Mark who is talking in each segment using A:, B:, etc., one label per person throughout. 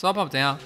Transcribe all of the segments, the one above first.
A: 刷爆怎样？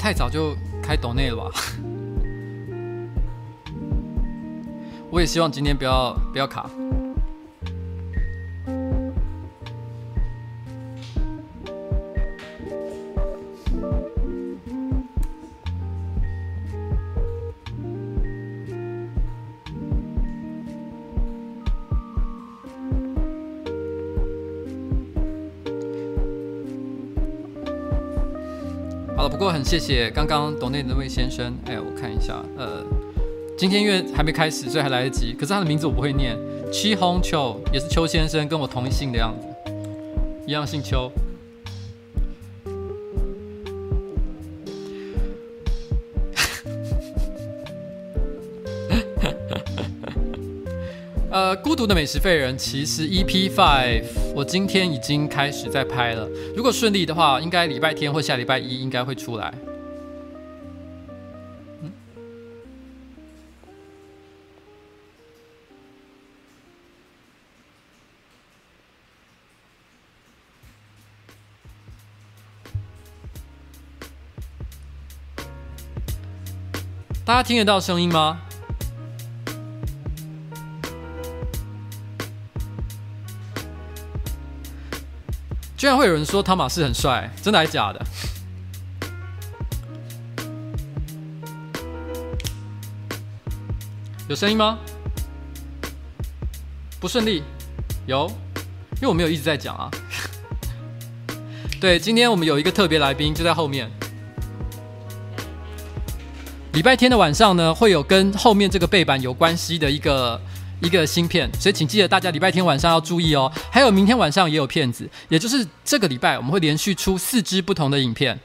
A: 太早就开抖内了吧！我也希望今天不要不要卡。谢谢刚刚董内那位先生，哎，我看一下，呃，今天因为还没开始，所以还来得及。可是他的名字我不会念，戚红秋也是邱先生，跟我同一姓的样子，一样姓邱。呃，孤独的美食废人其实 EP Five，我今天已经开始在拍了。如果顺利的话，应该礼拜天或下礼拜一应该会出来。大家听得到声音吗？居然会有人说汤马士很帅，真的还是假的？有声音吗？不顺利？有？因为我没有一直在讲啊。对，今天我们有一个特别来宾，就在后面。礼拜天的晚上呢，会有跟后面这个背板有关系的一个。一个芯片，所以请记得大家礼拜天晚上要注意哦。还有明天晚上也有片子，也就是这个礼拜我们会连续出四支不同的影片。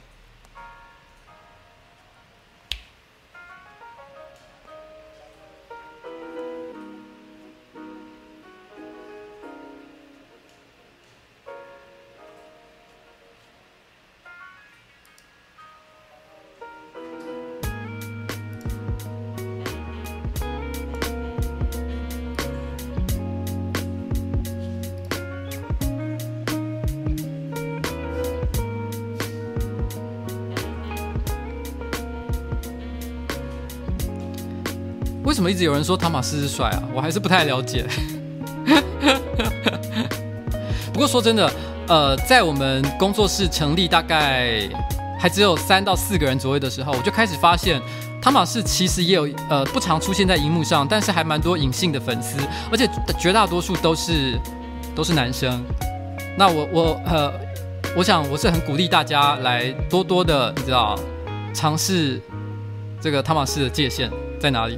A: 一直有人说汤玛士是帅啊？我还是不太了解。不过说真的，呃，在我们工作室成立大概还只有三到四个人左右的时候，我就开始发现汤玛士其实也有呃不常出现在荧幕上，但是还蛮多隐性的粉丝，而且绝大多数都是都是男生。那我我呃，我想我是很鼓励大家来多多的，你知道，尝试这个汤玛士的界限在哪里。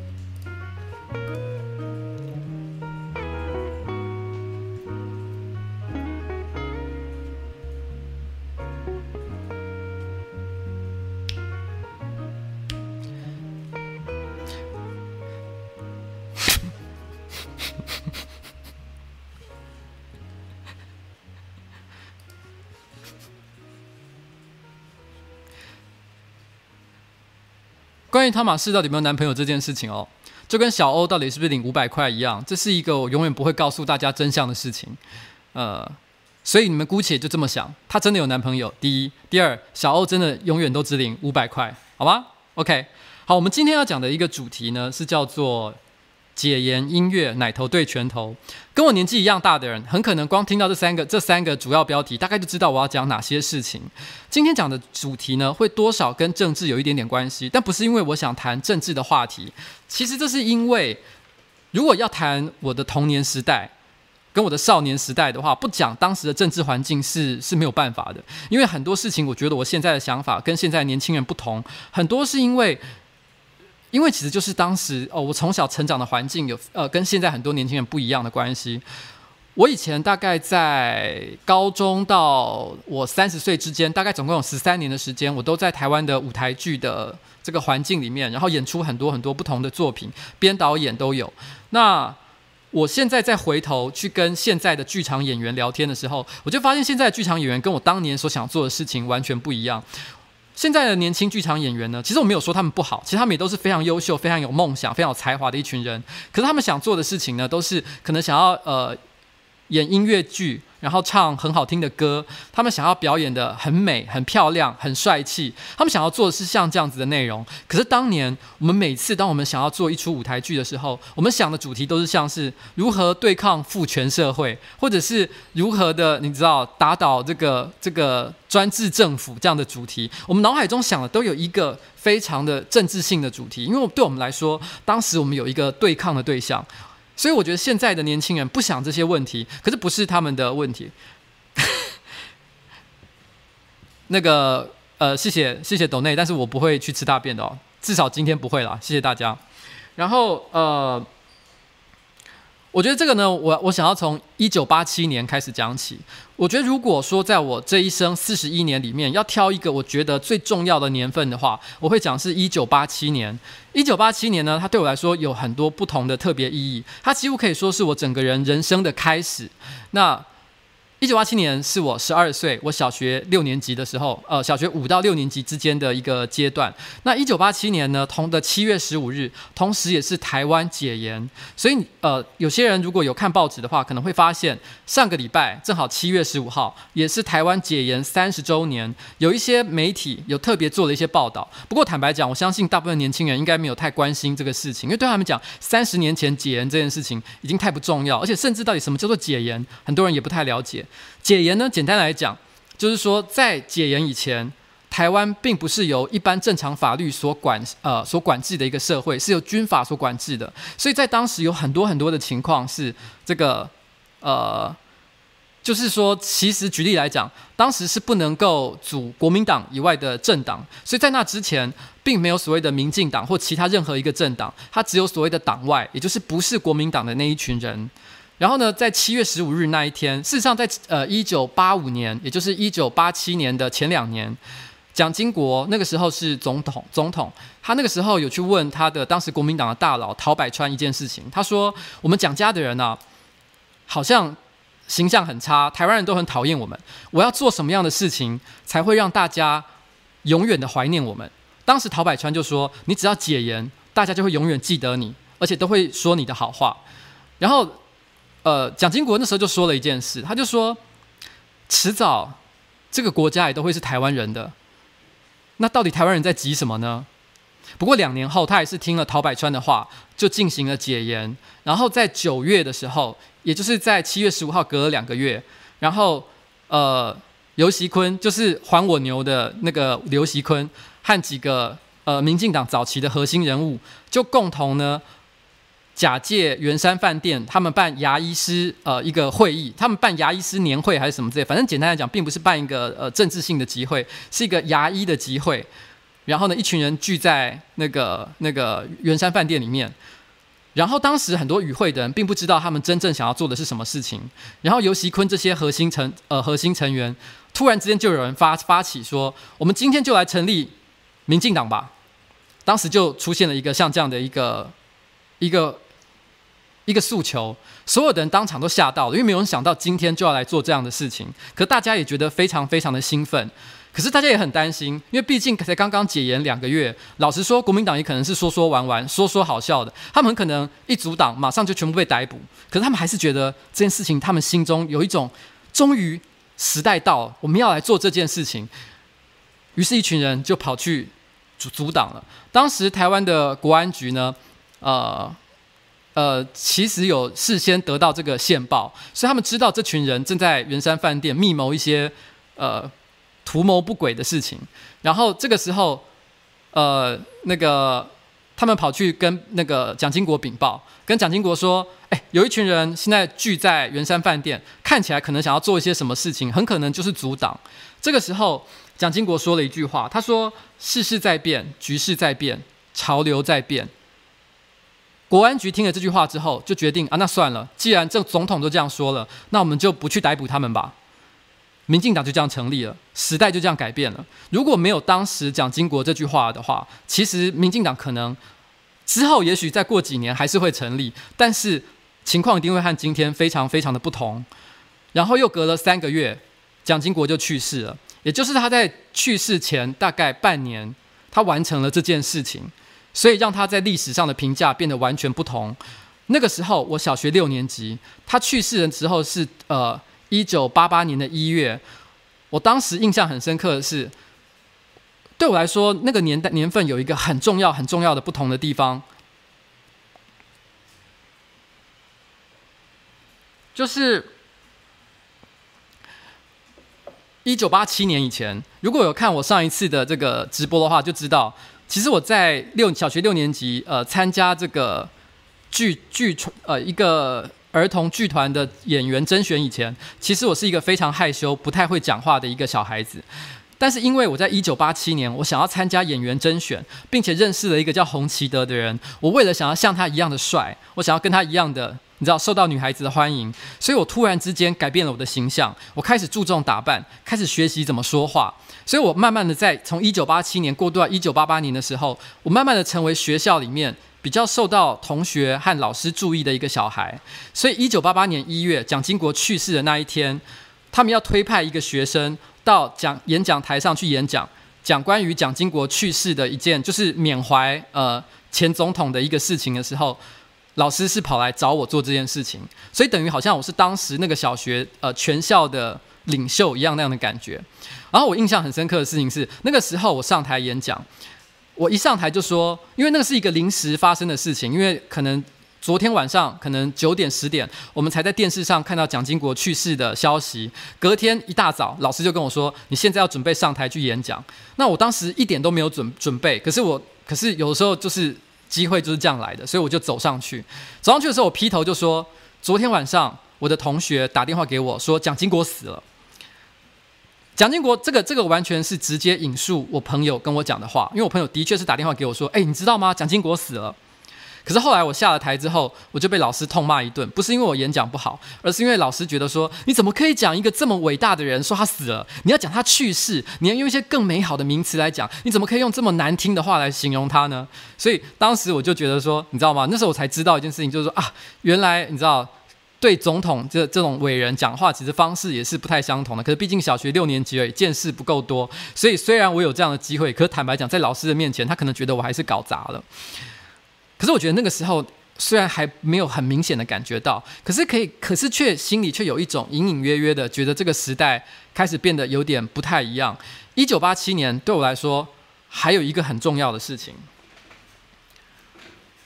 A: 关于汤马士到底有没有男朋友这件事情哦，就跟小欧到底是不是领五百块一样，这是一个我永远不会告诉大家真相的事情。呃，所以你们姑且就这么想，他真的有男朋友。第一，第二，小欧真的永远都只领五百块，好吗？OK，好，我们今天要讲的一个主题呢，是叫做。解严音乐，奶头对拳头，跟我年纪一样大的人，很可能光听到这三个这三个主要标题，大概就知道我要讲哪些事情。今天讲的主题呢，会多少跟政治有一点点关系，但不是因为我想谈政治的话题。其实这是因为，如果要谈我的童年时代跟我的少年时代的话，不讲当时的政治环境是是没有办法的。因为很多事情，我觉得我现在的想法跟现在年轻人不同，很多是因为。因为其实就是当时哦，我从小成长的环境有呃，跟现在很多年轻人不一样的关系。我以前大概在高中到我三十岁之间，大概总共有十三年的时间，我都在台湾的舞台剧的这个环境里面，然后演出很多很多不同的作品，编导演都有。那我现在再回头去跟现在的剧场演员聊天的时候，我就发现现在的剧场演员跟我当年所想做的事情完全不一样。现在的年轻剧场演员呢，其实我没有说他们不好，其实他们也都是非常优秀、非常有梦想、非常有才华的一群人。可是他们想做的事情呢，都是可能想要呃演音乐剧。然后唱很好听的歌，他们想要表演的很美、很漂亮、很帅气。他们想要做的是像这样子的内容。可是当年我们每次当我们想要做一出舞台剧的时候，我们想的主题都是像是如何对抗父权社会，或者是如何的你知道打倒这个这个专制政府这样的主题。我们脑海中想的都有一个非常的政治性的主题，因为对我们来说，当时我们有一个对抗的对象。所以我觉得现在的年轻人不想这些问题，可是不是他们的问题。那个呃，谢谢谢谢董内，但是我不会去吃大便的哦，至少今天不会啦，谢谢大家。然后呃。我觉得这个呢，我我想要从一九八七年开始讲起。我觉得如果说在我这一生四十一年里面要挑一个我觉得最重要的年份的话，我会讲是一九八七年。一九八七年呢，它对我来说有很多不同的特别意义，它几乎可以说是我整个人人生的开始。那一九八七年是我十二岁，我小学六年级的时候，呃，小学五到六年级之间的一个阶段。那一九八七年呢，同的七月十五日，同时也是台湾解严。所以，呃，有些人如果有看报纸的话，可能会发现上个礼拜正好七月十五号，也是台湾解严三十周年。有一些媒体有特别做了一些报道。不过，坦白讲，我相信大部分年轻人应该没有太关心这个事情，因为对他们讲，三十年前解严这件事情已经太不重要，而且甚至到底什么叫做解严，很多人也不太了解。解严呢，简单来讲，就是说在解严以前，台湾并不是由一般正常法律所管呃所管制的一个社会，是由军法所管制的。所以在当时有很多很多的情况是这个呃，就是说，其实举例来讲，当时是不能够组国民党以外的政党，所以在那之前，并没有所谓的民进党或其他任何一个政党，它只有所谓的党外，也就是不是国民党的那一群人。然后呢，在七月十五日那一天，事实上在呃一九八五年，也就是一九八七年的前两年，蒋经国那个时候是总统，总统他那个时候有去问他的当时国民党的大佬陶百川一件事情，他说：“我们蒋家的人啊，好像形象很差，台湾人都很讨厌我们。我要做什么样的事情才会让大家永远的怀念我们？”当时陶百川就说：“你只要解严，大家就会永远记得你，而且都会说你的好话。”然后。呃，蒋经国那时候就说了一件事，他就说，迟早这个国家也都会是台湾人的。那到底台湾人在急什么呢？不过两年后，他也是听了陶百川的话，就进行了解严。然后在九月的时候，也就是在七月十五号，隔了两个月，然后呃，刘锡坤就是还我牛的那个刘锡坤和几个呃民进党早期的核心人物，就共同呢。假借圆山饭店，他们办牙医师呃一个会议，他们办牙医师年会还是什么之类，反正简单来讲，并不是办一个呃政治性的集会，是一个牙医的集会。然后呢，一群人聚在那个那个圆山饭店里面。然后当时很多与会的人并不知道他们真正想要做的是什么事情。然后尤锡坤这些核心成呃核心成员，突然之间就有人发发起说，我们今天就来成立民进党吧。当时就出现了一个像这样的一个一个。一个诉求，所有的人当场都吓到了，因为没有人想到今天就要来做这样的事情。可大家也觉得非常非常的兴奋。可是大家也很担心，因为毕竟才刚刚解严两个月。老实说，国民党也可能是说说玩玩、说说好笑的。他们很可能一阻挡马上就全部被逮捕。可是他们还是觉得这件事情，他们心中有一种终于时代到了，我们要来做这件事情。于是，一群人就跑去阻阻挡了。当时台湾的国安局呢，呃呃，其实有事先得到这个线报，所以他们知道这群人正在圆山饭店密谋一些呃。图谋不轨的事情，然后这个时候，呃，那个他们跑去跟那个蒋经国禀报，跟蒋经国说：“哎，有一群人现在聚在圆山饭店，看起来可能想要做一些什么事情，很可能就是阻挡。”这个时候，蒋经国说了一句话，他说：“世事在变，局势在变，潮流在变。”国安局听了这句话之后，就决定啊，那算了，既然这总统都这样说了，那我们就不去逮捕他们吧。民进党就这样成立了，时代就这样改变了。如果没有当时蒋经国这句话的话，其实民进党可能之后也许再过几年还是会成立，但是情况一定会和今天非常非常的不同。然后又隔了三个月，蒋经国就去世了，也就是他在去世前大概半年，他完成了这件事情，所以让他在历史上的评价变得完全不同。那个时候我小学六年级，他去世的时候是呃。一九八八年的一月，我当时印象很深刻的是，对我来说，那个年代年份有一个很重要、很重要的不同的地方，就是一九八七年以前。如果有看我上一次的这个直播的话，就知道，其实我在六小学六年级，呃，参加这个剧剧传呃一个。儿童剧团的演员甄选以前，其实我是一个非常害羞、不太会讲话的一个小孩子。但是因为我在一九八七年，我想要参加演员甄选，并且认识了一个叫洪奇德的人。我为了想要像他一样的帅，我想要跟他一样的，你知道，受到女孩子的欢迎，所以我突然之间改变了我的形象。我开始注重打扮，开始学习怎么说话。所以我慢慢的在从一九八七年过渡到一九八八年的时候，我慢慢的成为学校里面。比较受到同学和老师注意的一个小孩，所以一九八八年一月，蒋经国去世的那一天，他们要推派一个学生到讲演讲台上去演讲，讲关于蒋经国去世的一件，就是缅怀呃前总统的一个事情的时候，老师是跑来找我做这件事情，所以等于好像我是当时那个小学呃全校的领袖一样那样的感觉。然后我印象很深刻的事情是，那个时候我上台演讲。我一上台就说，因为那个是一个临时发生的事情，因为可能昨天晚上可能九点十点，我们才在电视上看到蒋经国去世的消息。隔天一大早，老师就跟我说：“你现在要准备上台去演讲。”那我当时一点都没有准准备，可是我可是有的时候就是机会就是这样来的，所以我就走上去。走上去的时候，我劈头就说：“昨天晚上我的同学打电话给我说，蒋经国死了。”蒋经国，这个这个完全是直接引述我朋友跟我讲的话，因为我朋友的确是打电话给我说：“哎，你知道吗？蒋经国死了。”可是后来我下了台之后，我就被老师痛骂一顿，不是因为我演讲不好，而是因为老师觉得说：“你怎么可以讲一个这么伟大的人说他死了？你要讲他去世，你要用一些更美好的名词来讲，你怎么可以用这么难听的话来形容他呢？”所以当时我就觉得说，你知道吗？那时候我才知道一件事情，就是说啊，原来你知道。对总统这这种伟人讲话，其实方式也是不太相同的。可是毕竟小学六年级而已，见识不够多，所以虽然我有这样的机会，可是坦白讲，在老师的面前，他可能觉得我还是搞砸了。可是我觉得那个时候虽然还没有很明显的感觉到，可是可以，可是却心里却有一种隐隐约约的觉得这个时代开始变得有点不太一样。一九八七年对我来说，还有一个很重要的事情，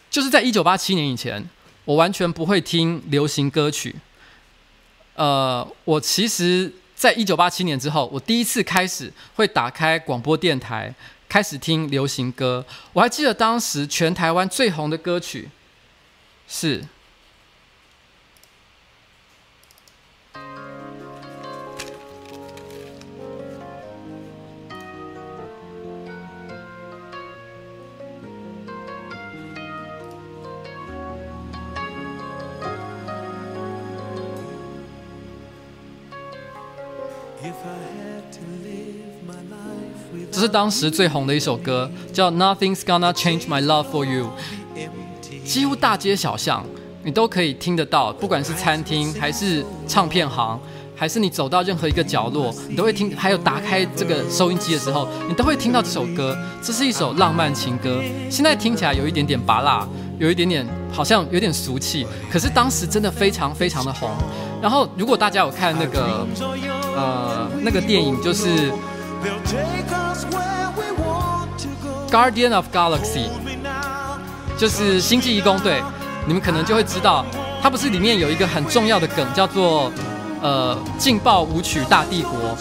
A: 就是在一九八七年以前。我完全不会听流行歌曲。呃，我其实，在一九八七年之后，我第一次开始会打开广播电台，开始听流行歌。我还记得当时全台湾最红的歌曲是。是当时最红的一首歌，叫《Nothing's Gonna Change My Love for You》。几乎大街小巷，你都可以听得到，不管是餐厅还是唱片行，还是你走到任何一个角落，你都会听；还有打开这个收音机的时候，你都会听到这首歌。这是一首浪漫情歌，现在听起来有一点点拔辣，有一点点好像有点俗气，可是当时真的非常非常的红。然后，如果大家有看那个呃那个电影，就是《Guardian of Galaxy》，就是《星际异攻队》，你们可能就会知道，它不是里面有一个很重要的梗，叫做呃“劲爆舞曲大帝国”。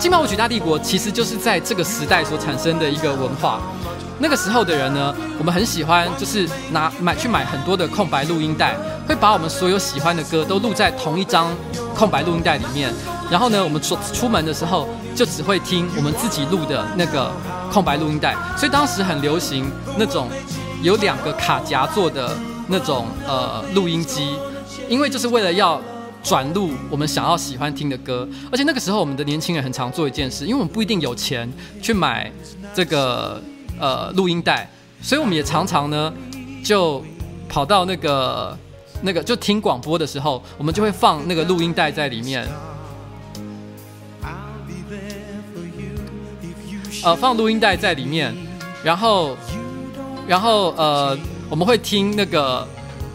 A: 劲爆舞曲大帝国其实就是在这个时代所产生的一个文化。那个时候的人呢，我们很喜欢，就是拿买去买很多的空白录音带，会把我们所有喜欢的歌都录在同一张空白录音带里面。然后呢，我们出出门的时候就只会听我们自己录的那个空白录音带。所以当时很流行那种有两个卡夹做的那种呃录音机，因为就是为了要转录我们想要喜欢听的歌。而且那个时候我们的年轻人很常做一件事，因为我们不一定有钱去买这个。呃，录音带，所以我们也常常呢，就跑到那个那个就听广播的时候，我们就会放那个录音带在里面，呃，放录音带在里面，然后然后呃，我们会听那个，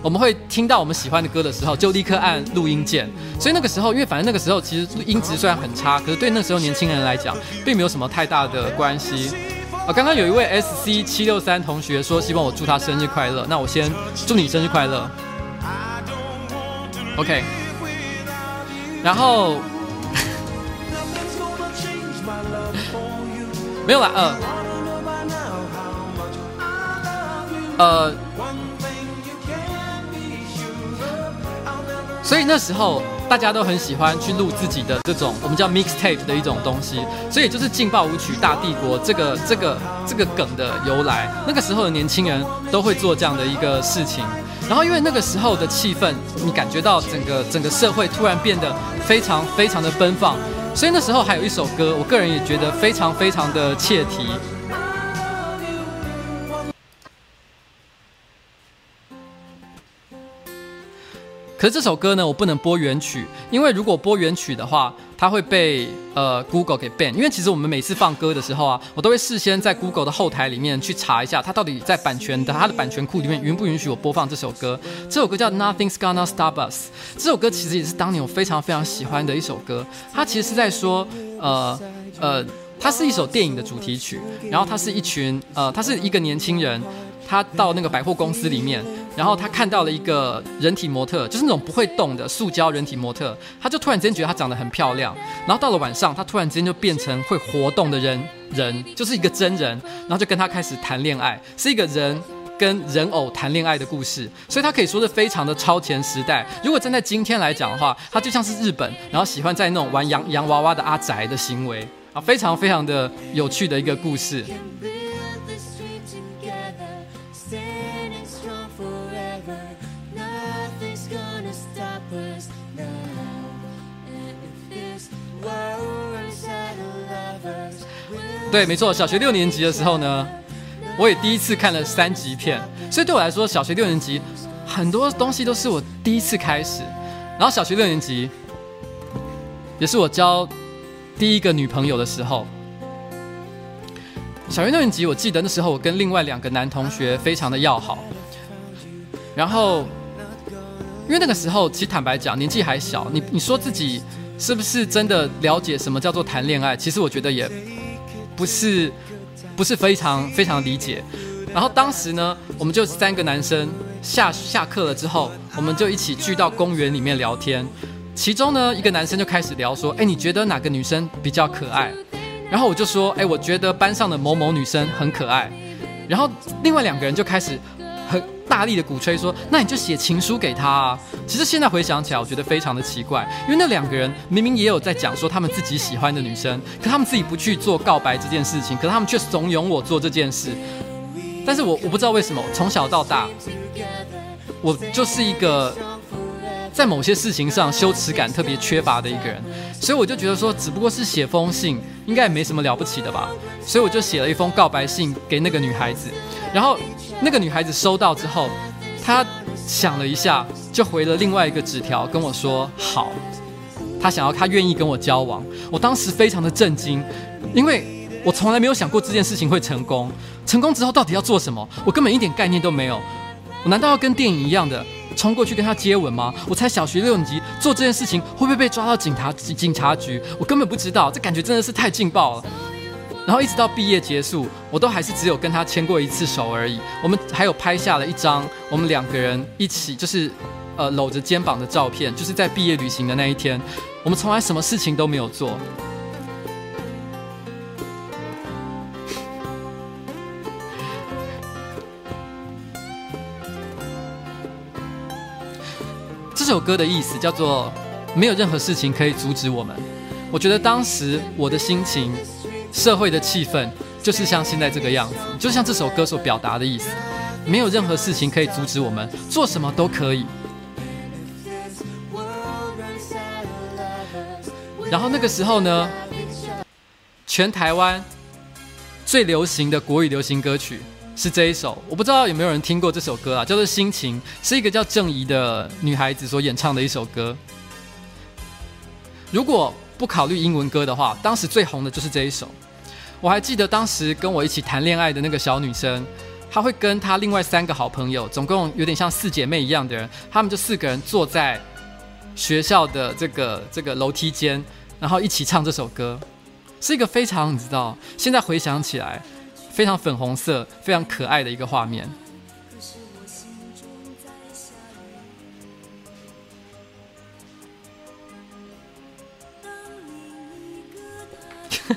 A: 我们会听到我们喜欢的歌的时候，就立刻按录音键。所以那个时候，因为反正那个时候其实音质虽然很差，可是对那时候年轻人来讲，并没有什么太大的关系。啊，刚刚有一位 S C 七六三同学说希望我祝他生日快乐，那我先祝你生日快乐。OK，然后没有啦，呃，呃，所以那时候。大家都很喜欢去录自己的这种我们叫 mixtape 的一种东西，所以就是劲爆舞曲大帝国这个这个这个梗的由来。那个时候的年轻人都会做这样的一个事情，然后因为那个时候的气氛，你感觉到整个整个社会突然变得非常非常的奔放，所以那时候还有一首歌，我个人也觉得非常非常的切题。可是这首歌呢，我不能播原曲，因为如果播原曲的话，它会被呃 Google 给 ban。因为其实我们每次放歌的时候啊，我都会事先在 Google 的后台里面去查一下，它到底在版权的它的版权库里面允不允许我播放这首歌。这首歌叫 Nothing's Gonna Stop Us。这首歌其实也是当年我非常非常喜欢的一首歌。它其实是在说，呃呃，它是一首电影的主题曲，然后它是一群呃，它是一个年轻人。他到那个百货公司里面，然后他看到了一个人体模特，就是那种不会动的塑胶人体模特。他就突然间觉得她长得很漂亮，然后到了晚上，他突然之间就变成会活动的人，人就是一个真人，然后就跟他开始谈恋爱，是一个人跟人偶谈恋爱的故事。所以他可以说是非常的超前时代。如果站在今天来讲的话，他就像是日本，然后喜欢在那种玩洋洋娃娃的阿宅的行为啊，非常非常的有趣的一个故事。对，没错，小学六年级的时候呢，我也第一次看了三级片，所以对我来说，小学六年级很多东西都是我第一次开始。然后小学六年级也是我交第一个女朋友的时候。小学六年级，我记得那时候我跟另外两个男同学非常的要好。然后，因为那个时候其实坦白讲，年纪还小，你你说自己是不是真的了解什么叫做谈恋爱？其实我觉得也。不是，不是非常非常理解。然后当时呢，我们就三个男生下下课了之后，我们就一起聚到公园里面聊天。其中呢，一个男生就开始聊说：“哎，你觉得哪个女生比较可爱？”然后我就说：“哎，我觉得班上的某某女生很可爱。”然后另外两个人就开始。大力的鼓吹说：“那你就写情书给他啊！”其实现在回想起来，我觉得非常的奇怪，因为那两个人明明也有在讲说他们自己喜欢的女生，可他们自己不去做告白这件事情，可他们却怂恿我做这件事。但是我我不知道为什么，从小到大，我就是一个在某些事情上羞耻感特别缺乏的一个人，所以我就觉得说，只不过是写封信，应该也没什么了不起的吧。所以我就写了一封告白信给那个女孩子，然后。那个女孩子收到之后，她想了一下，就回了另外一个纸条跟我说：“好。”她想要她愿意跟我交往。我当时非常的震惊，因为我从来没有想过这件事情会成功。成功之后到底要做什么？我根本一点概念都没有。我难道要跟电影一样的冲过去跟她接吻吗？我才小学六年级，做这件事情会不会被抓到警察警察局？我根本不知道，这感觉真的是太劲爆了。然后一直到毕业结束，我都还是只有跟他牵过一次手而已。我们还有拍下了一张我们两个人一起就是呃搂着肩膀的照片，就是在毕业旅行的那一天。我们从来什么事情都没有做。这首歌的意思叫做“没有任何事情可以阻止我们”。我觉得当时我的心情。社会的气氛就是像现在这个样子，就像这首歌所表达的意思，没有任何事情可以阻止我们，做什么都可以。然后那个时候呢，全台湾最流行的国语流行歌曲是这一首，我不知道有没有人听过这首歌啊，叫做《心情》，是一个叫郑怡的女孩子所演唱的一首歌。如果不考虑英文歌的话，当时最红的就是这一首。我还记得当时跟我一起谈恋爱的那个小女生，她会跟她另外三个好朋友，总共有点像四姐妹一样的人，她们就四个人坐在学校的这个这个楼梯间，然后一起唱这首歌，是一个非常你知道，现在回想起来非常粉红色、非常可爱的一个画面。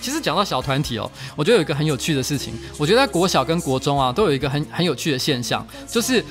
A: 其实讲到小团体哦，我觉得有一个很有趣的事情。我觉得在国小跟国中啊，都有一个很很有趣的现象，就是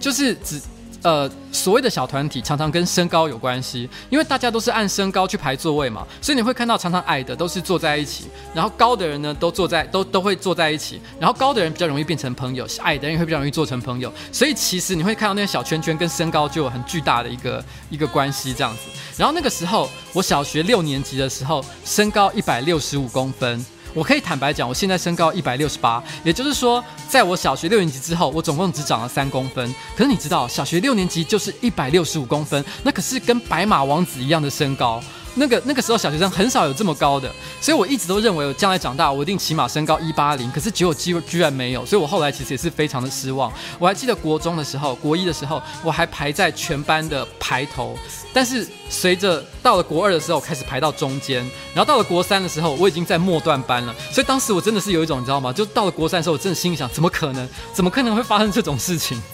A: 就是只。呃，所谓的小团体常常跟身高有关系，因为大家都是按身高去排座位嘛，所以你会看到常常矮的都是坐在一起，然后高的人呢都坐在都都会坐在一起，然后高的人比较容易变成朋友，矮的人也会比较容易做成朋友，所以其实你会看到那个小圈圈跟身高就有很巨大的一个一个关系这样子。然后那个时候我小学六年级的时候，身高一百六十五公分。我可以坦白讲，我现在身高一百六十八，也就是说，在我小学六年级之后，我总共只长了三公分。可是你知道，小学六年级就是一百六十五公分，那可是跟白马王子一样的身高。那个那个时候小学生很少有这么高的，所以我一直都认为我将来长大我一定起码身高一八零，可是结果居居然没有，所以我后来其实也是非常的失望。我还记得国中的时候，国一的时候我还排在全班的排头，但是随着到了国二的时候开始排到中间，然后到了国三的时候我已经在末段班了，所以当时我真的是有一种你知道吗？就到了国三的时候，我真的心里想，怎么可能？怎么可能会发生这种事情？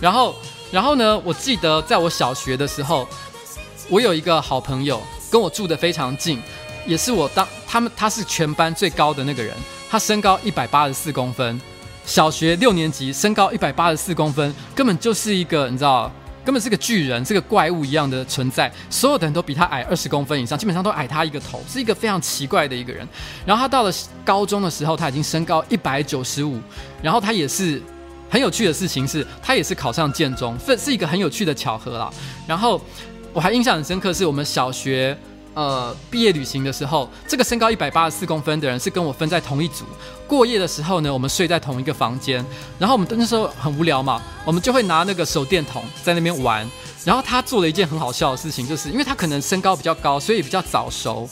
A: 然后。然后呢，我记得在我小学的时候，我有一个好朋友跟我住得非常近，也是我当他们他是全班最高的那个人，他身高一百八十四公分，小学六年级身高一百八十四公分，根本就是一个你知道，根本是个巨人，是个怪物一样的存在，所有的人都比他矮二十公分以上，基本上都矮他一个头，是一个非常奇怪的一个人。然后他到了高中的时候，他已经身高一百九十五，然后他也是。很有趣的事情是，他也是考上建中，是是一个很有趣的巧合啦。然后我还印象很深刻，是我们小学呃毕业旅行的时候，这个身高一百八十四公分的人是跟我分在同一组。过夜的时候呢，我们睡在同一个房间。然后我们那时候很无聊嘛，我们就会拿那个手电筒在那边玩。然后他做了一件很好笑的事情，就是因为他可能身高比较高，所以比较早熟。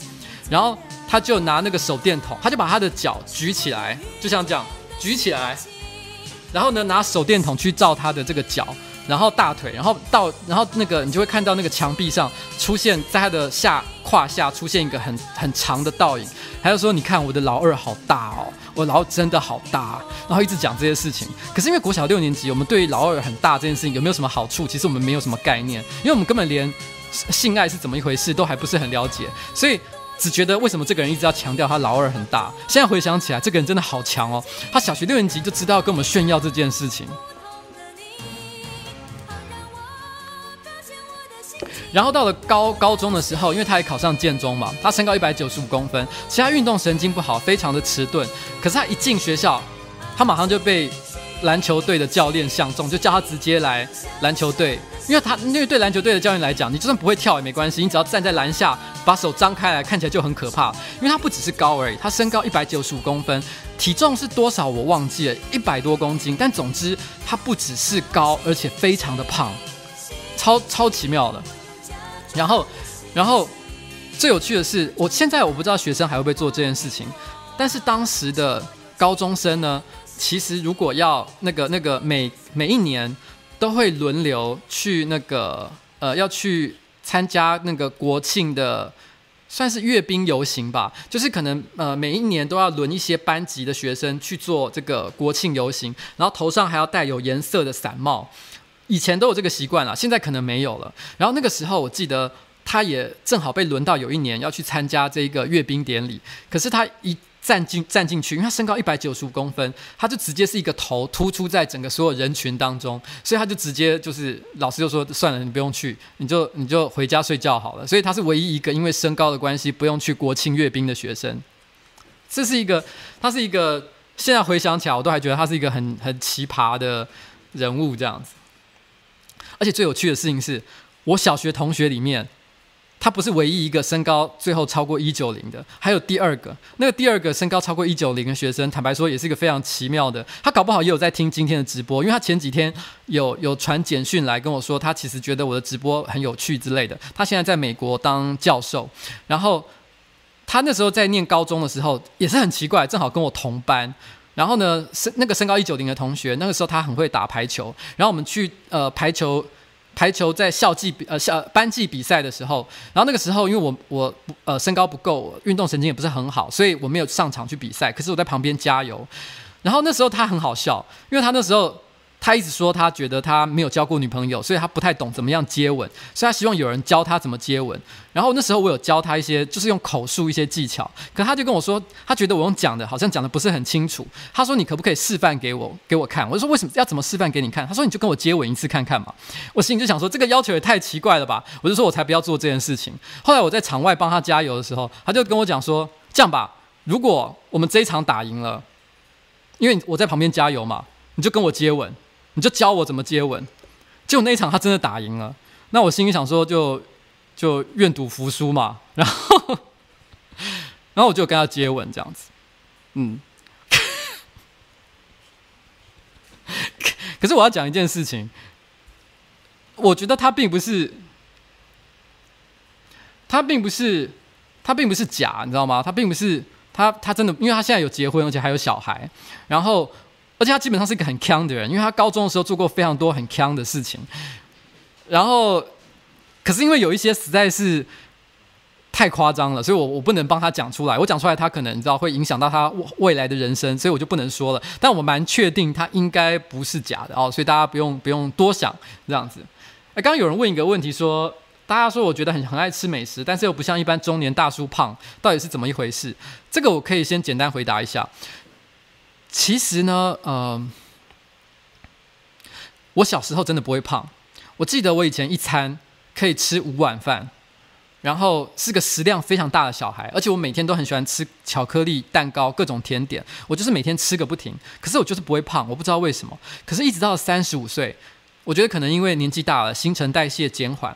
A: 然后他就拿那个手电筒，他就把他的脚举起来，就像这样举起来。然后呢，拿手电筒去照他的这个脚，然后大腿，然后到，然后那个你就会看到那个墙壁上出现在他的下胯下出现一个很很长的倒影，还有说你看我的老二好大哦，我老二真的好大，然后一直讲这些事情。可是因为国小六年级，我们对于老二很大这件事情有没有什么好处，其实我们没有什么概念，因为我们根本连性爱是怎么一回事都还不是很了解，所以。只觉得为什么这个人一直要强调他老二很大？现在回想起来，这个人真的好强哦！他小学六年级就知道跟我们炫耀这件事情。然后到了高高中的时候，因为他也考上建中嘛，他身高一百九十五公分，其他运动神经不好，非常的迟钝。可是他一进学校，他马上就被篮球队的教练相中，就叫他直接来篮球队，因为他因为对篮球队的教练来讲，你就算不会跳也没关系，你只要站在篮下，把手张开来，看起来就很可怕。因为他不只是高而已，他身高一百九十五公分，体重是多少我忘记了，一百多公斤。但总之，他不只是高，而且非常的胖，超超奇妙的。然后，然后最有趣的是，我现在我不知道学生还会不会做这件事情，但是当时的高中生呢？其实，如果要那个那个每每一年都会轮流去那个呃，要去参加那个国庆的，算是阅兵游行吧。就是可能呃，每一年都要轮一些班级的学生去做这个国庆游行，然后头上还要戴有颜色的伞帽。以前都有这个习惯了，现在可能没有了。然后那个时候，我记得他也正好被轮到有一年要去参加这个阅兵典礼，可是他一。站进站进去，因为他身高一百九十五公分，他就直接是一个头突出在整个所有人群当中，所以他就直接就是老师就说算了，你不用去，你就你就回家睡觉好了。所以他是唯一一个因为身高的关系不用去国庆阅兵的学生。这是一个，他是一个，现在回想起来我都还觉得他是一个很很奇葩的人物这样子。而且最有趣的事情是，我小学同学里面。他不是唯一一个身高最后超过一九零的，还有第二个，那个第二个身高超过一九零的学生，坦白说也是一个非常奇妙的。他搞不好也有在听今天的直播，因为他前几天有有传简讯来跟我说，他其实觉得我的直播很有趣之类的。他现在在美国当教授，然后他那时候在念高中的时候也是很奇怪，正好跟我同班。然后呢，身那个身高一九零的同学，那个时候他很会打排球，然后我们去呃排球。排球在校际比呃校班级比赛的时候，然后那个时候因为我我呃身高不够，运动神经也不是很好，所以我没有上场去比赛。可是我在旁边加油，然后那时候他很好笑，因为他那时候。他一直说他觉得他没有交过女朋友，所以他不太懂怎么样接吻，所以他希望有人教他怎么接吻。然后那时候我有教他一些，就是用口述一些技巧。可他就跟我说，他觉得我用讲的好像讲的不是很清楚。他说：“你可不可以示范给我给我看？”我就说：“为什么要怎么示范给你看？”他说：“你就跟我接吻一次看看嘛。”我心里就想说，这个要求也太奇怪了吧？我就说我才不要做这件事情。后来我在场外帮他加油的时候，他就跟我讲说：“这样吧，如果我们这一场打赢了，因为我在旁边加油嘛，你就跟我接吻。”你就教我怎么接吻，结果那一场他真的打赢了，那我心里想说就就愿赌服输嘛，然后 然后我就跟他接吻这样子，嗯，可是我要讲一件事情，我觉得他并不是，他并不是，他并不是假，你知道吗？他并不是他他真的，因为他现在有结婚，而且还有小孩，然后。而且他基本上是一个很锵的人，因为他高中的时候做过非常多很锵的事情。然后，可是因为有一些实在是太夸张了，所以我我不能帮他讲出来。我讲出来，他可能你知道会影响到他未来的人生，所以我就不能说了。但我蛮确定他应该不是假的哦，所以大家不用不用多想这样子。哎，刚刚有人问一个问题说，大家说我觉得很很爱吃美食，但是又不像一般中年大叔胖，到底是怎么一回事？这个我可以先简单回答一下。其实呢，嗯、呃，我小时候真的不会胖。我记得我以前一餐可以吃五碗饭，然后是个食量非常大的小孩，而且我每天都很喜欢吃巧克力、蛋糕、各种甜点，我就是每天吃个不停。可是我就是不会胖，我不知道为什么。可是，一直到三十五岁，我觉得可能因为年纪大了，新陈代谢减缓，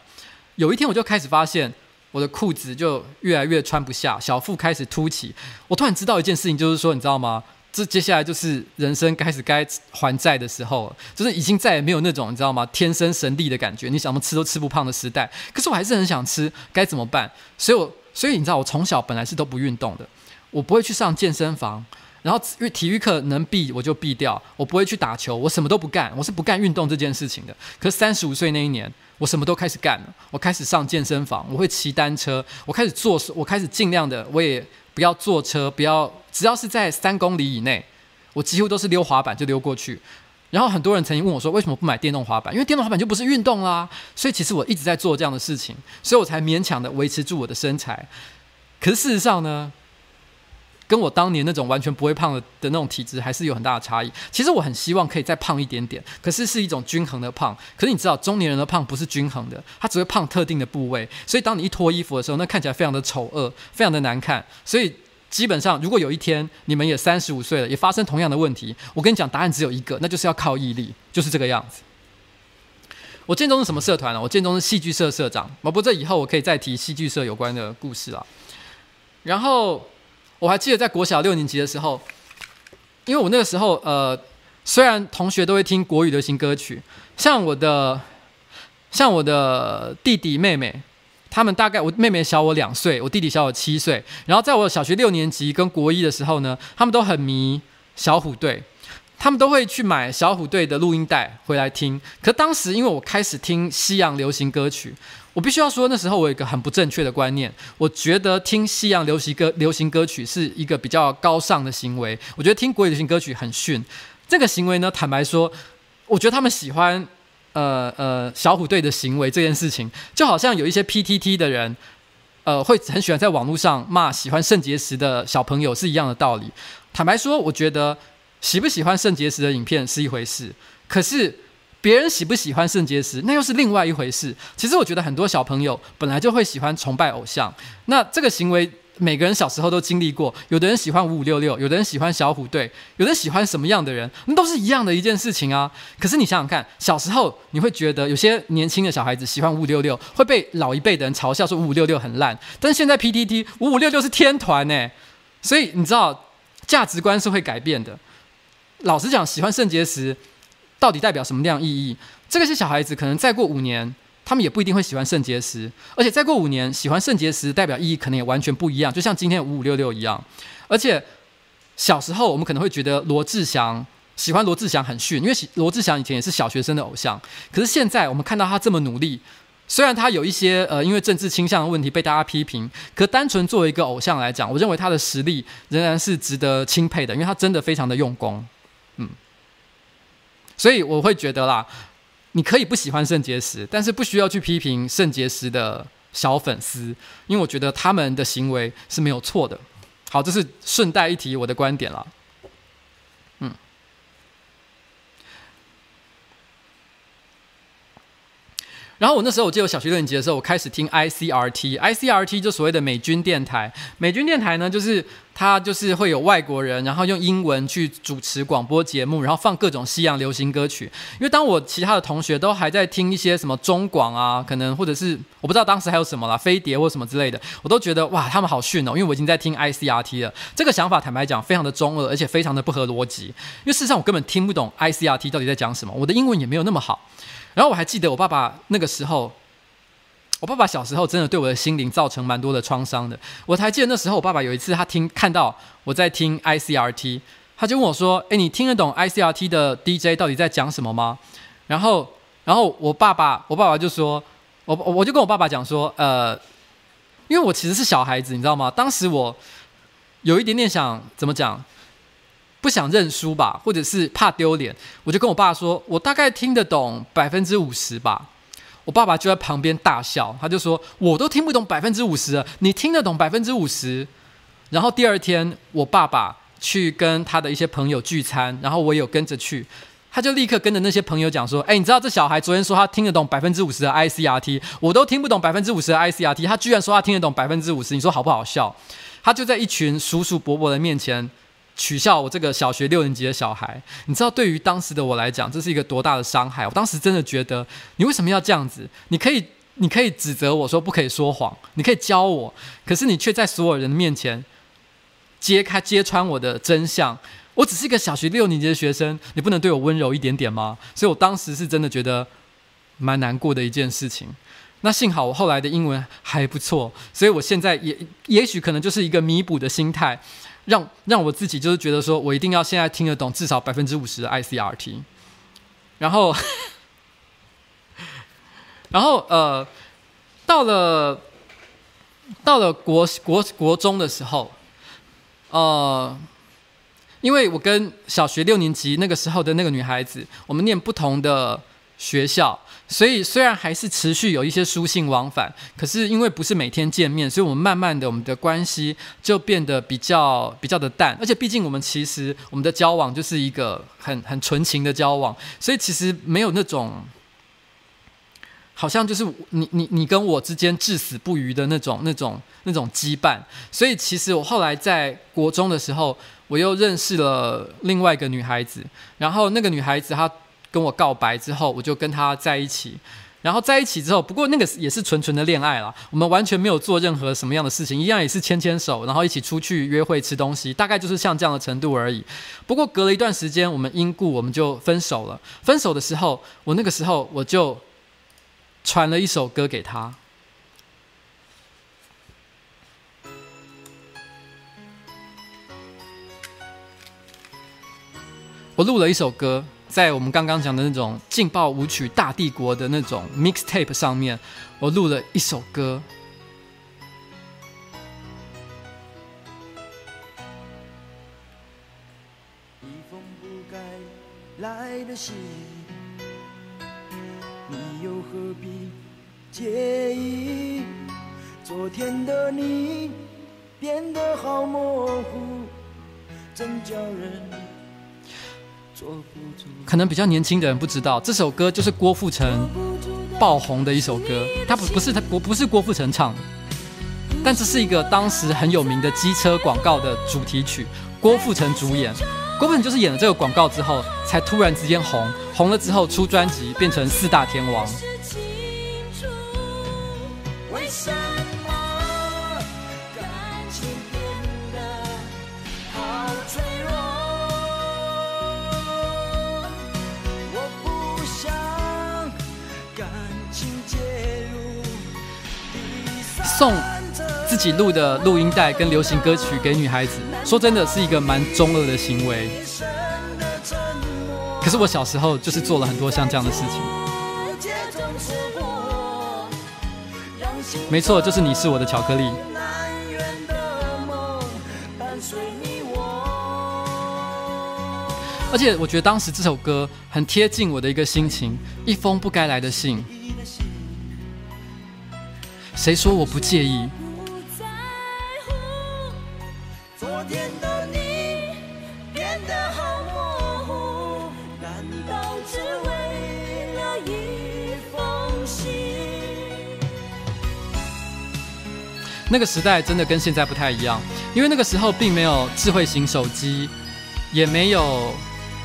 A: 有一天我就开始发现我的裤子就越来越穿不下，小腹开始凸起。我突然知道一件事情，就是说，你知道吗？这接下来就是人生开始该还债的时候，就是已经再也没有那种你知道吗？天生神力的感觉，你想怎么吃都吃不胖的时代。可是我还是很想吃，该怎么办？所以我，我所以你知道，我从小本来是都不运动的，我不会去上健身房，然后因为体育课能避我就避掉，我不会去打球，我什么都不干，我是不干运动这件事情的。可是三十五岁那一年，我什么都开始干了，我开始上健身房，我会骑单车，我开始做，我开始尽量的，我也。不要坐车，不要，只要是在三公里以内，我几乎都是溜滑板就溜过去。然后很多人曾经问我说，为什么不买电动滑板？因为电动滑板就不是运动啦。所以其实我一直在做这样的事情，所以我才勉强的维持住我的身材。可是事实上呢，跟我当年那种完全不会胖的的那种体质还是有很大的差异。其实我很希望可以再胖一点点，可是是一种均衡的胖。可是你知道，中年人的胖不是均衡的，他只会胖特定的部位。所以当你一脱衣服的时候，那看起来非常的丑恶，非常的难看。所以基本上，如果有一天你们也三十五岁了，也发生同样的问题，我跟你讲，答案只有一个，那就是要靠毅力，就是这个样子。我建中是什么社团呢？我建中是戏剧社社长。不过这以后我可以再提戏剧社有关的故事了。然后我还记得在国小六年级的时候，因为我那个时候呃，虽然同学都会听国语流行歌曲，像我的像我的弟弟妹妹。他们大概，我妹妹小我两岁，我弟弟小我七岁。然后在我小学六年级跟国一的时候呢，他们都很迷小虎队，他们都会去买小虎队的录音带回来听。可当时因为我开始听西洋流行歌曲，我必须要说那时候我有一个很不正确的观念，我觉得听西洋流行歌流行歌曲是一个比较高尚的行为，我觉得听国语流行歌曲很逊。这个行为呢，坦白说，我觉得他们喜欢。呃呃，小虎队的行为这件事情，就好像有一些 PTT 的人，呃，会很喜欢在网络上骂喜欢圣结石的小朋友是一样的道理。坦白说，我觉得喜不喜欢圣结石的影片是一回事，可是别人喜不喜欢圣结石，那又是另外一回事。其实我觉得很多小朋友本来就会喜欢崇拜偶像，那这个行为。每个人小时候都经历过，有的人喜欢五五六六，有的人喜欢小虎队，有的人喜欢什么样的人，那都是一样的一件事情啊。可是你想想看，小时候你会觉得有些年轻的小孩子喜欢五五六六，会被老一辈的人嘲笑说五五六六很烂。但现在 PTT 五五六六是天团呢，所以你知道价值观是会改变的。老实讲，喜欢圣结石到底代表什么样意义？这个是小孩子可能再过五年。他们也不一定会喜欢肾结石，而且再过五年，喜欢肾结石代表意义可能也完全不一样，就像今天五五六六一样。而且小时候我们可能会觉得罗志祥喜欢罗志祥很逊，因为罗志祥以前也是小学生的偶像。可是现在我们看到他这么努力，虽然他有一些呃因为政治倾向的问题被大家批评，可单纯作为一个偶像来讲，我认为他的实力仍然是值得钦佩的，因为他真的非常的用功。所以我会觉得啦。你可以不喜欢肾结石，但是不需要去批评肾结石的小粉丝，因为我觉得他们的行为是没有错的。好，这是顺带一提我的观点了。然后我那时候我记得我小学六年级的时候，我开始听 ICRT，ICRT 就所谓的美军电台。美军电台呢，就是。它就是会有外国人，然后用英文去主持广播节目，然后放各种西洋流行歌曲。因为当我其他的同学都还在听一些什么中广啊，可能或者是我不知道当时还有什么啦，飞碟或什么之类的，我都觉得哇，他们好逊哦。因为我已经在听 ICRT 了，这个想法坦白讲非常的中二，而且非常的不合逻辑。因为事实上我根本听不懂 ICRT 到底在讲什么，我的英文也没有那么好。然后我还记得我爸爸那个时候。我爸爸小时候真的对我的心灵造成蛮多的创伤的。我还记得那时候，我爸爸有一次他听看到我在听 ICRT，他就问我说：“诶，你听得懂 ICRT 的 DJ 到底在讲什么吗？”然后，然后我爸爸，我爸爸就说：“我我就跟我爸爸讲说，呃，因为我其实是小孩子，你知道吗？当时我有一点点想怎么讲，不想认输吧，或者是怕丢脸，我就跟我爸说，我大概听得懂百分之五十吧。”我爸爸就在旁边大笑，他就说：“我都听不懂百分之五十，你听得懂百分之五十？”然后第二天，我爸爸去跟他的一些朋友聚餐，然后我有跟着去，他就立刻跟着那些朋友讲说：“哎，你知道这小孩昨天说他听得懂百分之五十的 ICRT，我都听不懂百分之五十的 ICRT，他居然说他听得懂百分之五十，你说好不好笑？”他就在一群叔叔伯伯的面前。取笑我这个小学六年级的小孩，你知道对于当时的我来讲，这是一个多大的伤害？我当时真的觉得，你为什么要这样子？你可以，你可以指责我说不可以说谎，你可以教我，可是你却在所有人的面前揭开、揭穿我的真相。我只是一个小学六年级的学生，你不能对我温柔一点点吗？所以我当时是真的觉得蛮难过的一件事情。那幸好我后来的英文还不错，所以我现在也也许可能就是一个弥补的心态。让让我自己就是觉得说，我一定要现在听得懂至少百分之五十的 ICRT，然后，然后呃，到了到了国国国中的时候，呃，因为我跟小学六年级那个时候的那个女孩子，我们念不同的学校。所以虽然还是持续有一些书信往返，可是因为不是每天见面，所以我们慢慢的我们的关系就变得比较比较的淡。而且毕竟我们其实我们的交往就是一个很很纯情的交往，所以其实没有那种好像就是你你你跟我之间至死不渝的那种那种那种羁绊，所以其实我后来在国中的时候，我又认识了另外一个女孩子，然后那个女孩子她跟我告白之后，我就跟他在一起，然后在一起之后，不过那个也是纯纯的恋爱啦，我们完全没有做任何什么样的事情，一样也是牵牵手，然后一起出去约会吃东西，大概就是像这样的程度而已。不过隔了一段时间，我们因故我们就分手了。分手的时候，我那个时候我就。传了一首歌给他，我录了一首歌，在我们刚刚讲的那种劲爆舞曲《大帝国》的那种 mixtape 上面，我录了一首歌。一封不该来的信你又何必介意？昨天的你变得好模糊，真叫人。可能比较年轻的人不知道，这首歌就是郭富城爆红的一首歌。他不不是他不不是郭富城唱的，但这是一个当时很有名的机车广告的主题曲，郭富城主演。郭富城就是演了这个广告之后，才突然之间红，红了之后出专辑，变成四大天王。送自己录的录音带跟流行歌曲给女孩子。说真的是一个蛮中二的行为，可是我小时候就是做了很多像这样的事情。没错，就是你是我的巧克力。而且我觉得当时这首歌很贴近我的一个心情，一封不该来的信。谁说我不介意？那个时代真的跟现在不太一样，因为那个时候并没有智慧型手机，也没有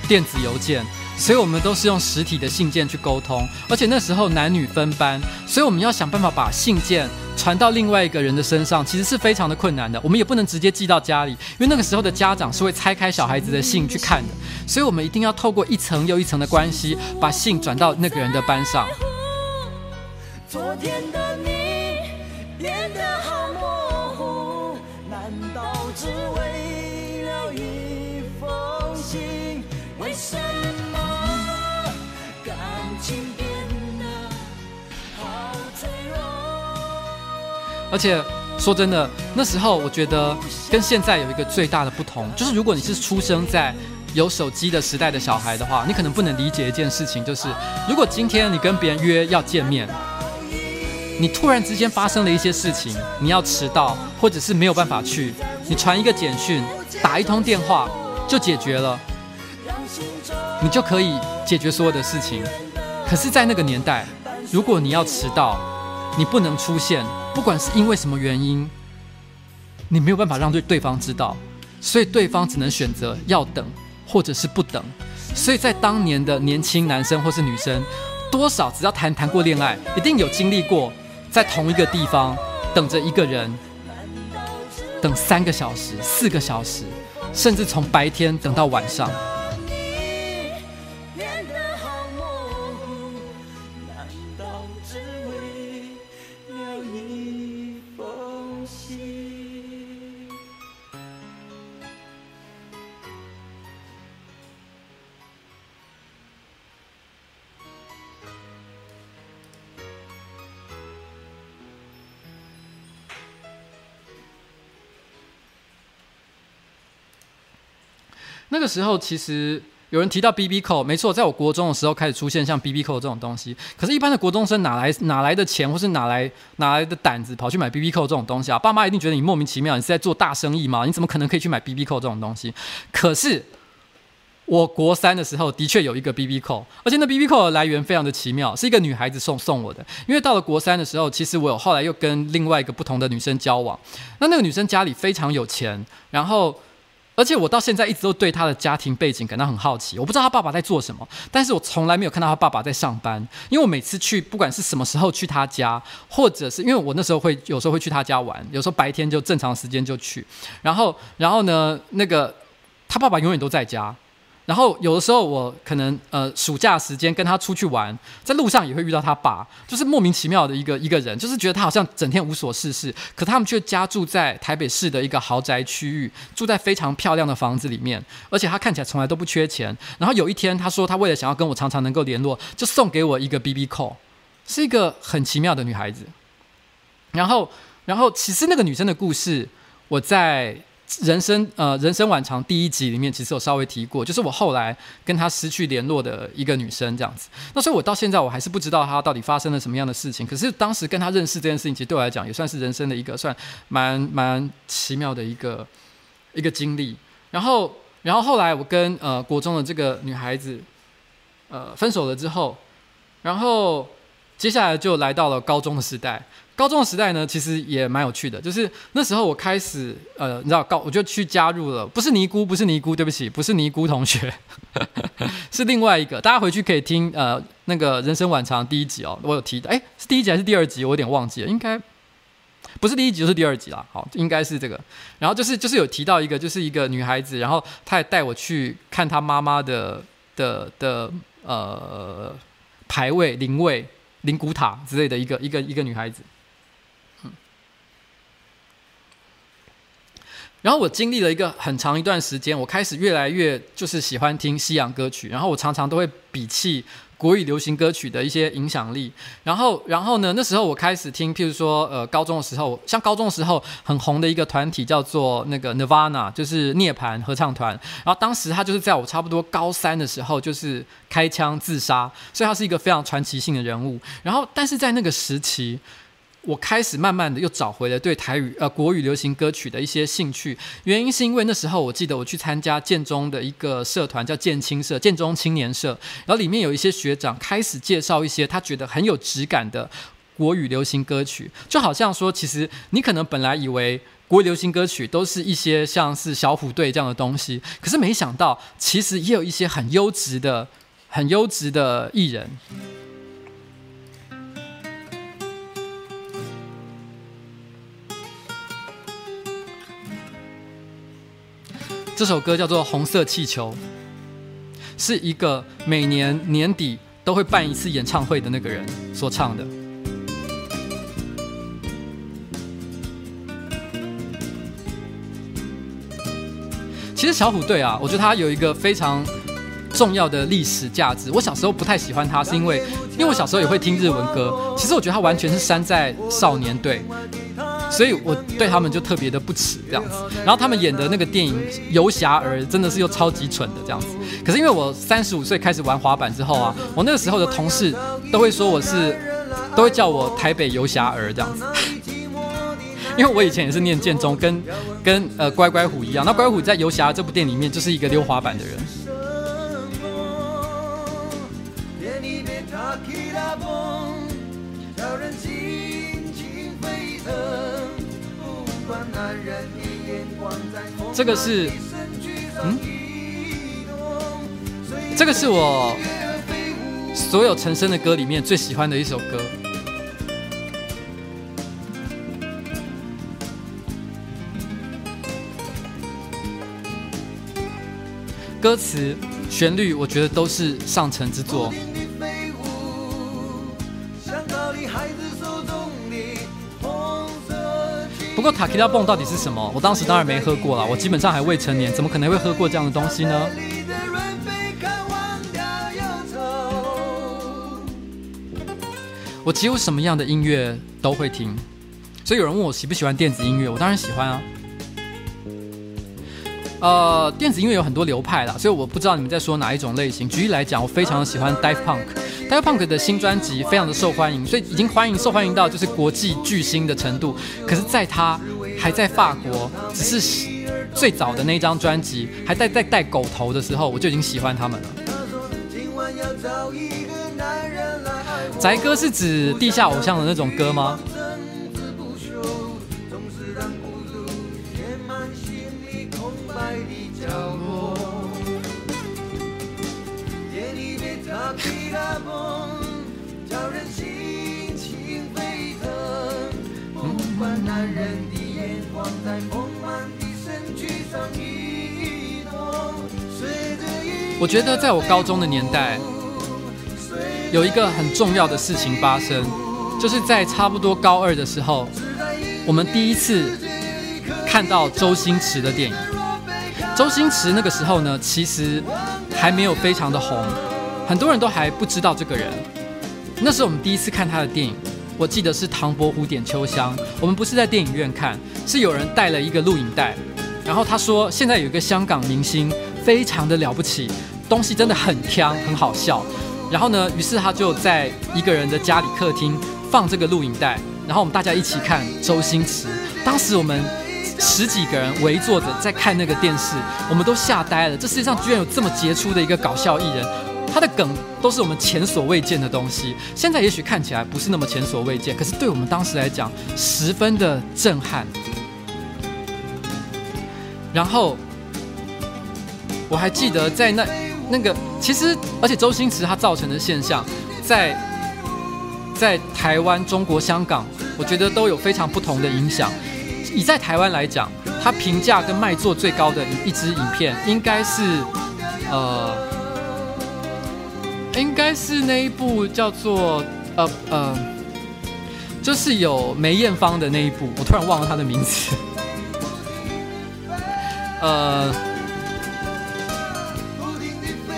A: 电子邮件，所以我们都是用实体的信件去沟通。而且那时候男女分班，所以我们要想办法把信件传到另外一个人的身上，其实是非常的困难的。我们也不能直接寄到家里，因为那个时候的家长是会拆开小孩子的信去看的，所以我们一定要透过一层又一层的关系，把信转到那个人的班上。昨天的你而且说真的，那时候我觉得跟现在有一个最大的不同，就是如果你是出生在有手机的时代的小孩的话，你可能不能理解一件事情，就是如果今天你跟别人约要见面，你突然之间发生了一些事情，你要迟到，或者是没有办法去，你传一个简讯，打一通电话就解决了，你就可以解决所有的事情。可是，在那个年代，如果你要迟到，你不能出现。不管是因为什么原因，你没有办法让对对方知道，所以对方只能选择要等，或者是不等。所以在当年的年轻男生或是女生，多少只要谈谈过恋爱，一定有经历过在同一个地方等着一个人，等三个小时、四个小时，甚至从白天等到晚上。那个时候，其实有人提到 BB 扣没错，在我国中的时候开始出现像 BB 扣这种东西。可是，一般的国中生哪来哪来的钱，或是哪来哪来的胆子跑去买 BB 扣这种东西啊？爸妈一定觉得你莫名其妙，你是在做大生意吗？你怎么可能可以去买 BB 扣这种东西？可是。我国三的时候的确有一个 BB 扣，而且那 BB 扣的来源非常的奇妙，是一个女孩子送送我的。因为到了国三的时候，其实我有后来又跟另外一个不同的女生交往，那那个女生家里非常有钱，然后。而且我到现在一直都对他的家庭背景感到很好奇。我不知道他爸爸在做什么，但是我从来没有看到他爸爸在上班。因为我每次去，不管是什么时候去他家，或者是因为我那时候会有时候会去他家玩，有时候白天就正常时间就去。然后，然后呢，那个他爸爸永远都在家。然后有的时候我可能呃暑假时间跟他出去玩，在路上也会遇到他爸，就是莫名其妙的一个一个人，就是觉得他好像整天无所事事，可他们却家住在台北市的一个豪宅区域，住在非常漂亮的房子里面，而且他看起来从来都不缺钱。然后有一天他说他为了想要跟我常常能够联络，就送给我一个 BB 扣是一个很奇妙的女孩子。然后然后其实那个女生的故事，我在。人生呃，人生晚长第一集里面其实有稍微提过，就是我后来跟她失去联络的一个女生这样子。那所以我到现在我还是不知道她到底发生了什么样的事情。可是当时跟她认识这件事情，其实对我来讲也算是人生的一个算蛮蛮奇妙的一个一个经历。然后然后后来我跟呃国中的这个女孩子呃分手了之后，然后接下来就来到了高中的时代。高中的时代呢，其实也蛮有趣的。就是那时候我开始，呃，你知道高，我就去加入了，不是尼姑，不是尼姑，对不起，不是尼姑同学，是另外一个。大家回去可以听，呃，那个人生晚长第一集哦，我有提到，哎，是第一集还是第二集？我有点忘记了，应该不是第一集就是第二集啦。好，应该是这个。然后就是就是有提到一个，就是一个女孩子，然后她也带我去看她妈妈的的的呃牌位、灵位、灵骨塔之类的一个一个一个女孩子。然后我经历了一个很长一段时间，我开始越来越就是喜欢听西洋歌曲，然后我常常都会鄙弃国语流行歌曲的一些影响力。然后，然后呢，那时候我开始听，譬如说，呃，高中的时候，像高中的时候很红的一个团体叫做那个 Nirvana，就是涅槃合唱团。然后当时他就是在我差不多高三的时候，就是开枪自杀，所以他是一个非常传奇性的人物。然后，但是在那个时期。我开始慢慢的又找回了对台语呃国语流行歌曲的一些兴趣，原因是因为那时候我记得我去参加建中的一个社团叫建青社，建中青年社，然后里面有一些学长开始介绍一些他觉得很有质感的国语流行歌曲，就好像说，其实你可能本来以为国语流行歌曲都是一些像是小虎队这样的东西，可是没想到其实也有一些很优质的、很优质的艺人。这首歌叫做《红色气球》，是一个每年年底都会办一次演唱会的那个人所唱的。其实小虎队啊，我觉得他有一个非常重要的历史价值。我小时候不太喜欢他，是因为因为我小时候也会听日文歌。其实我觉得他完全是山寨少年队。所以我对他们就特别的不齿这样子，然后他们演的那个电影《游侠儿》真的是又超级蠢的这样子。可是因为我三十五岁开始玩滑板之后啊，我那个时候的同事都会说我是，都会叫我台北游侠儿这样子。因为我以前也是念建中，跟跟呃乖乖虎一样。那乖乖虎在《游侠》这部电影里面就是一个溜滑板的人。这个是，嗯，这个是我所有陈升的歌里面最喜欢的一首歌。歌词、旋律，我觉得都是上乘之作。不过塔 q 拉蹦到底是什么？我当时当然没喝过啦，我基本上还未成年，怎么可能会喝过这样的东西呢？我几乎什么样的音乐都会听，所以有人问我喜不喜欢电子音乐，我当然喜欢啊。呃，电子音乐有很多流派啦，所以我不知道你们在说哪一种类型。举例来讲，我非常的喜欢 dive punk Punk 的新专辑非常的受欢迎，所以已经欢迎受欢迎到就是国际巨星的程度。可是，在他还在法国，只是最早的那张专辑还在在带狗头的时候，我就已经喜欢他们了。宅歌是指地下偶像的那种歌吗？我觉得在我高中的年代，有一个很重要的事情发生，就是在差不多高二的时候，我们第一次看到周星驰的电影。周星驰那个时候呢，其实还没有非常的红，很多人都还不知道这个人。那是我们第一次看他的电影，我记得是《唐伯虎点秋香》。我们不是在电影院看，是有人带了一个录影带，然后他说现在有一个香港明星非常的了不起。东西真的很香，很好笑。然后呢，于是他就在一个人的家里客厅放这个录影带，然后我们大家一起看周星驰。当时我们十几个人围坐着在看那个电视，我们都吓呆了。这世界上居然有这么杰出的一个搞笑艺人，他的梗都是我们前所未见的东西。现在也许看起来不是那么前所未见，可是对我们当时来讲十分的震撼。然后我还记得在那。那个其实，而且周星驰他造成的现象，在在台湾、中国、香港，我觉得都有非常不同的影响。以在台湾来讲，他评价跟卖座最高的一支影片，应该是呃，应该是那一部叫做呃呃，就是有梅艳芳的那一部，我突然忘了他的名字，呃。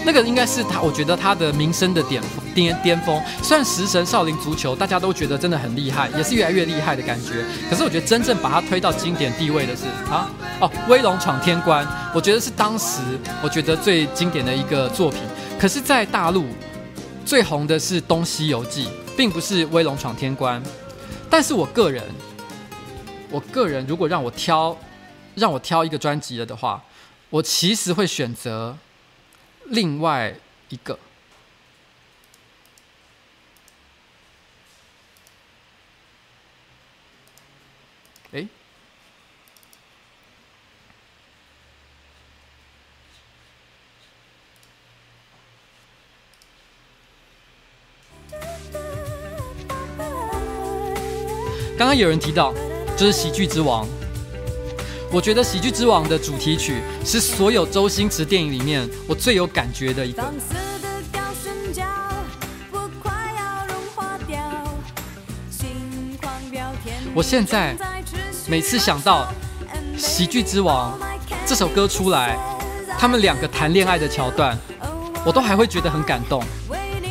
A: 那个应该是他，我觉得他的名声的巅巅巅峰。虽然食神少林足球大家都觉得真的很厉害，也是越来越厉害的感觉。可是我觉得真正把他推到经典地位的是啊哦，威龙闯天关，我觉得是当时我觉得最经典的一个作品。可是，在大陆最红的是东西游记，并不是威龙闯天关。但是我个人，我个人如果让我挑，让我挑一个专辑了的话，我其实会选择。另外一个，哎，刚刚有人提到，就是《喜剧之王》。我觉得《喜剧之王》的主题曲是所有周星驰电影里面我最有感觉的一个。我现在每次想到《喜剧之王》这首歌出来，他们两个谈恋爱的桥段，我都还会觉得很感动。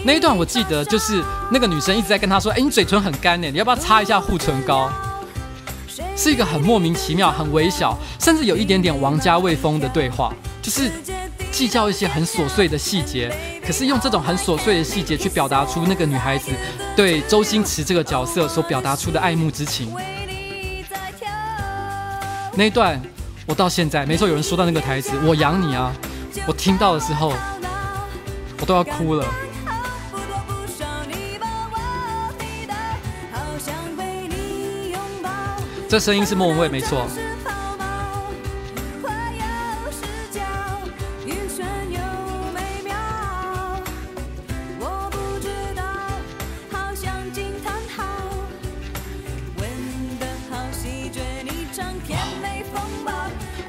A: 那一段我记得就是那个女生一直在跟他说：“哎，你嘴唇很干呢，你要不要擦一下护唇膏？”是一个很莫名其妙、很微小，甚至有一点点王家卫风的对话，就是计较一些很琐碎的细节，可是用这种很琐碎的细节去表达出那个女孩子对周星驰这个角色所表达出的爱慕之情。那一段我到现在，没错，有人说到那个台词“我养你啊”，我听到的时候，我都要哭了。这声音是莫文蔚，没错。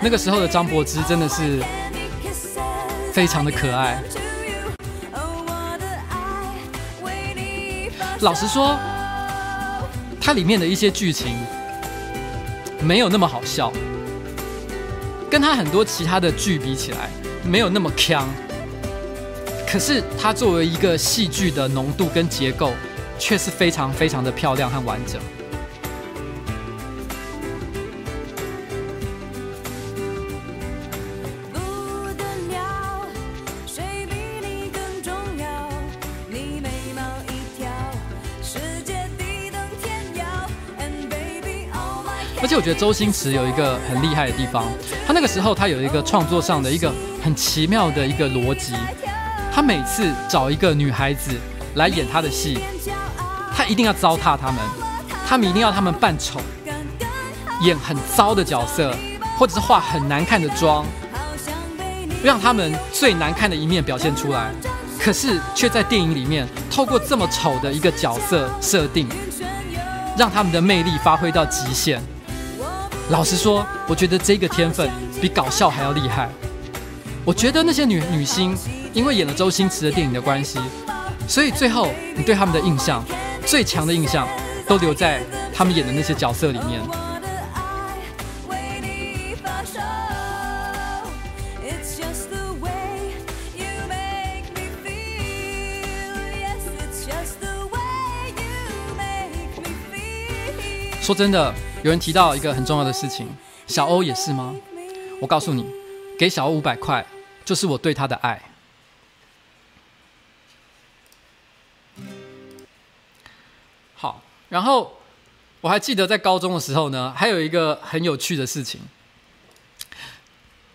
A: 那个时候的张柏芝真的是非常的可爱。老实说，它里面的一些剧情。没有那么好笑，跟他很多其他的剧比起来，没有那么强。可是他作为一个戏剧的浓度跟结构，却是非常非常的漂亮和完整。且我觉得周星驰有一个很厉害的地方，他那个时候他有一个创作上的一个很奇妙的一个逻辑，他每次找一个女孩子来演他的戏，他一定要糟蹋他们，他们一定要他们扮丑，演很糟的角色，或者是化很难看的妆，让他们最难看的一面表现出来。可是却在电影里面透过这么丑的一个角色设定，让他们的魅力发挥到极限。老实说，我觉得这个天分比搞笑还要厉害。我觉得那些女女星因为演了周星驰的电影的关系，所以最后你对他们的印象最强的印象都留在他们演的那些角色里面。说真的，有人提到一个很重要的事情，小欧也是吗？我告诉你，给小欧五百块，就是我对他的爱。好，然后我还记得在高中的时候呢，还有一个很有趣的事情，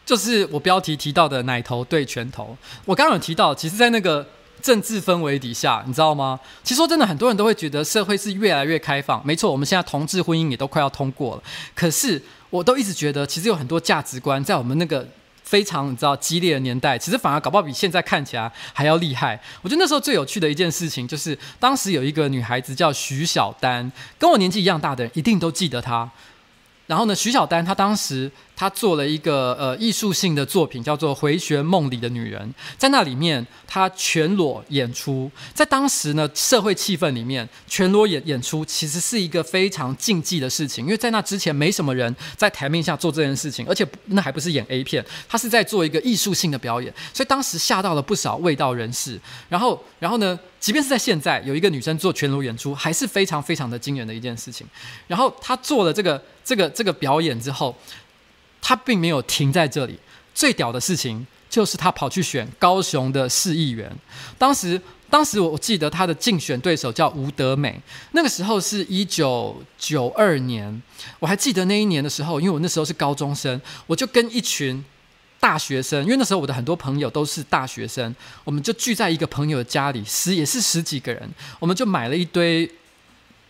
A: 就是我标题提到的“奶头对拳头”。我刚刚有提到，其实，在那个。政治氛围底下，你知道吗？其实说真的，很多人都会觉得社会是越来越开放。没错，我们现在同志婚姻也都快要通过了。可是，我都一直觉得，其实有很多价值观在我们那个非常你知道激烈的年代，其实反而搞不好比现在看起来还要厉害。我觉得那时候最有趣的一件事情，就是当时有一个女孩子叫徐晓丹，跟我年纪一样大的人一定都记得她。然后呢，徐晓丹她当时。他做了一个呃艺术性的作品，叫做《回旋梦里的女人》。在那里面，他全裸演出。在当时呢，社会气氛里面，全裸演演出其实是一个非常禁忌的事情，因为在那之前没什么人在台面下做这件事情，而且那还不是演 A 片，他是在做一个艺术性的表演，所以当时吓到了不少卫道人士。然后，然后呢，即便是在现在，有一个女生做全裸演出，还是非常非常的惊人的一件事情。然后他做了这个这个这个表演之后。他并没有停在这里，最屌的事情就是他跑去选高雄的市议员。当时，当时我记得他的竞选对手叫吴德美。那个时候是一九九二年，我还记得那一年的时候，因为我那时候是高中生，我就跟一群大学生，因为那时候我的很多朋友都是大学生，我们就聚在一个朋友家里，十也是十几个人，我们就买了一堆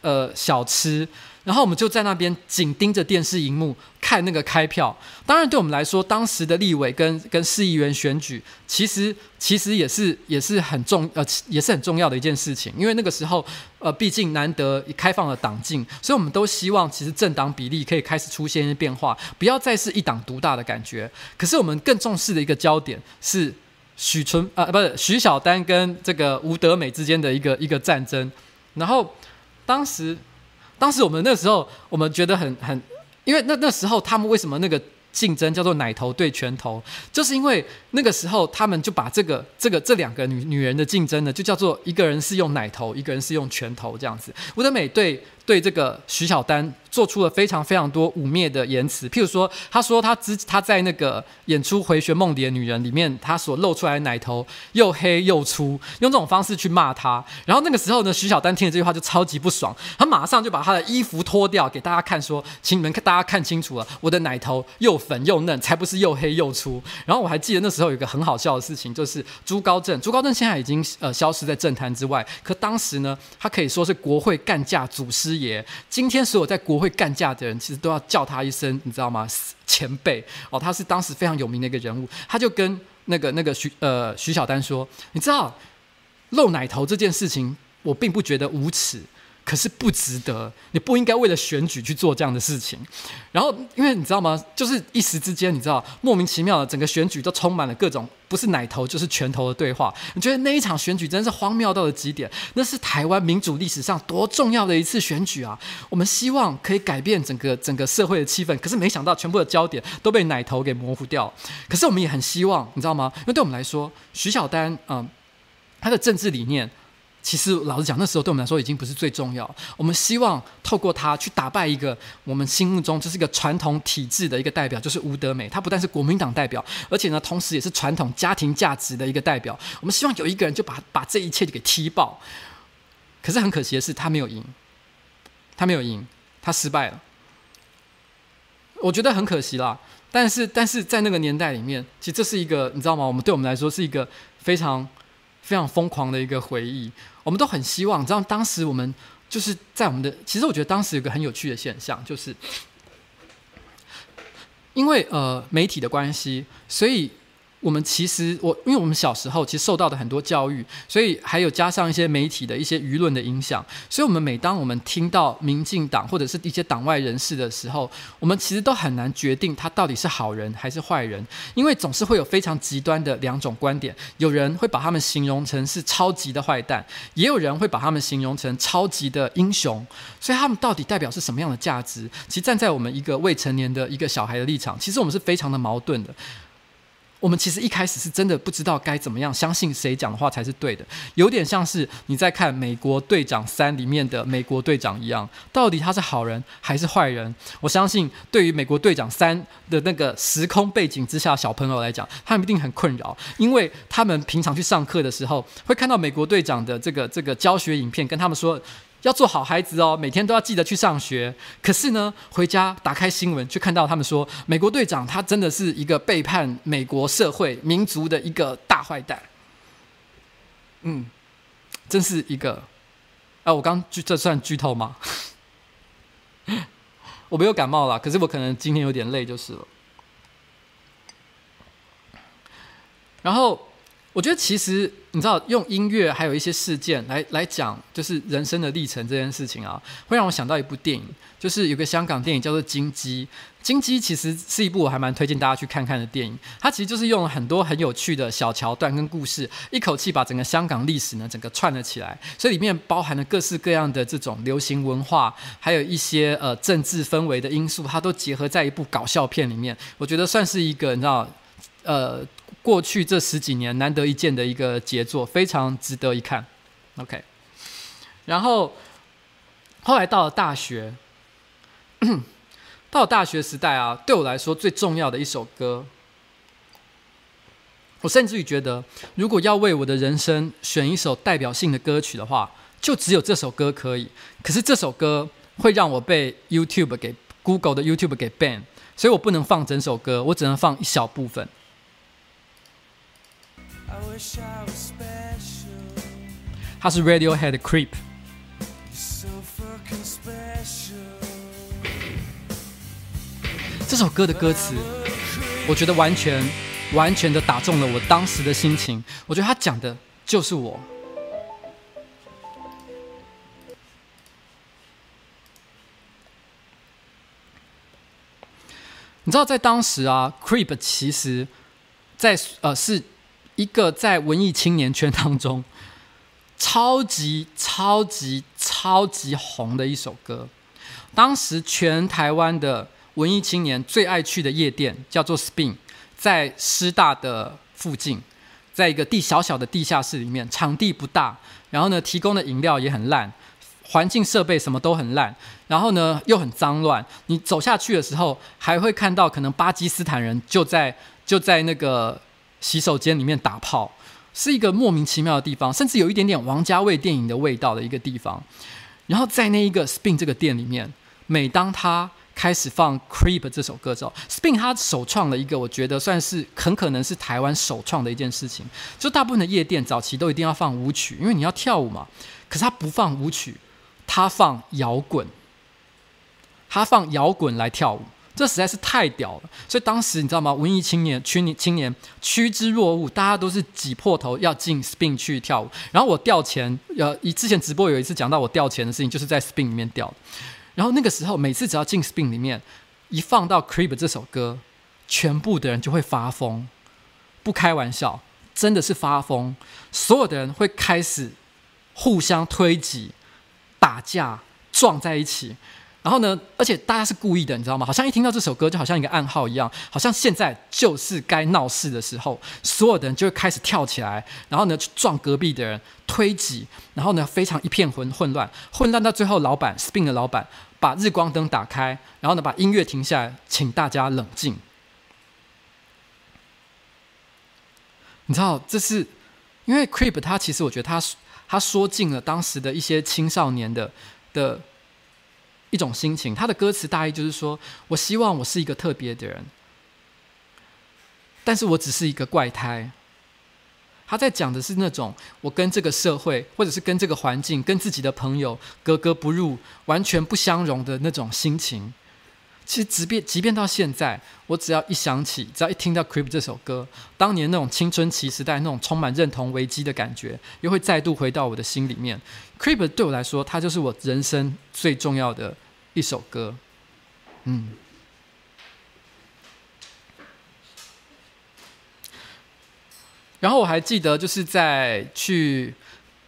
A: 呃小吃。然后我们就在那边紧盯着电视荧幕看那个开票。当然，对我们来说，当时的立委跟跟市议员选举，其实其实也是也是很重呃也是很重要的一件事情。因为那个时候呃，毕竟难得开放了党禁，所以我们都希望其实政党比例可以开始出现一些变化，不要再是一党独大的感觉。可是我们更重视的一个焦点是许纯、呃，不是许晓丹跟这个吴德美之间的一个一个战争。然后当时。当时我们那时候，我们觉得很很，因为那那时候他们为什么那个竞争叫做奶头对拳头，就是因为那个时候他们就把这个这个这两个女女人的竞争呢，就叫做一个人是用奶头，一个人是用拳头这样子。吴德美对对这个徐晓丹。做出了非常非常多污蔑的言辞，譬如说，他说他之他在那个演出《回旋梦里的女人》里面，他所露出来的奶头又黑又粗，用这种方式去骂他。然后那个时候呢，徐晓丹听了这句话就超级不爽，他马上就把他的衣服脱掉给大家看，说：“请你们看，大家看清楚了，我的奶头又粉又嫩，才不是又黑又粗。”然后我还记得那时候有一个很好笑的事情，就是朱高正，朱高正现在已经呃消失在政坛之外，可当时呢，他可以说是国会干架祖师爷。今天所有在国会干架的人，其实都要叫他一声，你知道吗？前辈哦，他是当时非常有名的一个人物。他就跟那个那个徐呃徐小丹说：“你知道露奶头这件事情，我并不觉得无耻。”可是不值得，你不应该为了选举去做这样的事情。然后，因为你知道吗？就是一时之间，你知道莫名其妙的，整个选举都充满了各种不是奶头就是拳头的对话。你觉得那一场选举真是荒谬到了极点？那是台湾民主历史上多重要的一次选举啊！我们希望可以改变整个整个社会的气氛，可是没想到全部的焦点都被奶头给模糊掉。可是我们也很希望，你知道吗？因为对我们来说，徐晓丹，嗯，他的政治理念。其实，老实讲，那时候对我们来说已经不是最重要。我们希望透过他去打败一个我们心目中就是一个传统体制的一个代表，就是吴德美。他不但是国民党代表，而且呢，同时也是传统家庭价值的一个代表。我们希望有一个人就把把这一切就给踢爆。可是很可惜的是，他没有赢，他没有赢，他失败了。我觉得很可惜啦。但是，但是在那个年代里面，其实这是一个你知道吗？我们对我们来说是一个非常非常疯狂的一个回忆。我们都很希望，你知道，当时我们就是在我们的，其实我觉得当时有个很有趣的现象，就是因为呃媒体的关系，所以。我们其实，我因为我们小时候其实受到的很多教育，所以还有加上一些媒体的一些舆论的影响，所以我们每当我们听到民进党或者是一些党外人士的时候，我们其实都很难决定他到底是好人还是坏人，因为总是会有非常极端的两种观点，有人会把他们形容成是超级的坏蛋，也有人会把他们形容成超级的英雄，所以他们到底代表是什么样的价值？其实站在我们一个未成年的一个小孩的立场，其实我们是非常的矛盾的。我们其实一开始是真的不知道该怎么样相信谁讲的话才是对的，有点像是你在看《美国队长三》里面的美国队长一样，到底他是好人还是坏人？我相信对于《美国队长三》的那个时空背景之下小朋友来讲，他们一定很困扰，因为他们平常去上课的时候会看到美国队长的这个这个教学影片，跟他们说。要做好孩子哦，每天都要记得去上学。可是呢，回家打开新闻，却看到他们说，美国队长他真的是一个背叛美国社会民族的一个大坏蛋。嗯，真是一个。啊，我刚剧这算剧透吗？我没有感冒啦，可是我可能今天有点累就是了。然后。我觉得其实你知道，用音乐还有一些事件来来讲，就是人生的历程这件事情啊，会让我想到一部电影，就是有个香港电影叫做《金鸡》。《金鸡》其实是一部我还蛮推荐大家去看看的电影。它其实就是用了很多很有趣的小桥段跟故事，一口气把整个香港历史呢整个串了起来。所以里面包含了各式各样的这种流行文化，还有一些呃政治氛围的因素，它都结合在一部搞笑片里面。我觉得算是一个你知道，呃。过去这十几年难得一见的一个杰作，非常值得一看。OK，然后后来到了大学，到大学时代啊，对我来说最重要的一首歌，我甚至于觉得，如果要为我的人生选一首代表性的歌曲的话，就只有这首歌可以。可是这首歌会让我被 YouTube 给 Google 的 YouTube 给 ban，所以我不能放整首歌，我只能放一小部分。他是 Radiohead 的 Creep。这首歌的歌词，我觉得完全完全的打中了我当时的心情。我觉得他讲的就是我。你知道，在当时啊，Creep 其实在呃是。一个在文艺青年圈当中超级超级超级红的一首歌，当时全台湾的文艺青年最爱去的夜店叫做 Spin，在师大的附近，在一个地小小的地下室里面，场地不大，然后呢，提供的饮料也很烂，环境设备什么都很烂，然后呢又很脏乱，你走下去的时候还会看到可能巴基斯坦人就在就在那个。洗手间里面打炮，是一个莫名其妙的地方，甚至有一点点王家卫电影的味道的一个地方。然后在那一个 Spin 这个店里面，每当他开始放 Creep 这首歌之后，Spin 他首创了一个我觉得算是很可能是台湾首创的一件事情。就大部分的夜店早期都一定要放舞曲，因为你要跳舞嘛。可是他不放舞曲，他放摇滚，他放摇滚来跳舞。这实在是太屌了，所以当时你知道吗？文艺青年、青年、青年趋之若鹜，大家都是挤破头要进 Spin 去跳舞。然后我掉钱，呃，以之前直播有一次讲到我掉钱的事情，就是在 Spin 里面掉的。然后那个时候，每次只要进 Spin 里面，一放到 Creep 这首歌，全部的人就会发疯，不开玩笑，真的是发疯。所有的人会开始互相推挤、打架、撞在一起。然后呢，而且大家是故意的，你知道吗？好像一听到这首歌，就好像一个暗号一样，好像现在就是该闹事的时候，所有的人就会开始跳起来，然后呢去撞隔壁的人，推挤，然后呢非常一片混混乱，混乱到最后，老板 Spin 的老板把日光灯打开，然后呢把音乐停下来，请大家冷静。你知道，这是因为 Creep 他其实我觉得他他说尽了当时的一些青少年的的。一种心情。他的歌词大意就是说：我希望我是一个特别的人，但是我只是一个怪胎。他在讲的是那种我跟这个社会，或者是跟这个环境，跟自己的朋友格格不入，完全不相容的那种心情。其实，即便即便到现在，我只要一想起，只要一听到《Creep》这首歌，当年那种青春期时代那种充满认同危机的感觉，又会再度回到我的心里面。《Creep》对我来说，它就是我人生最重要的一首歌。嗯。然后我还记得，就是在去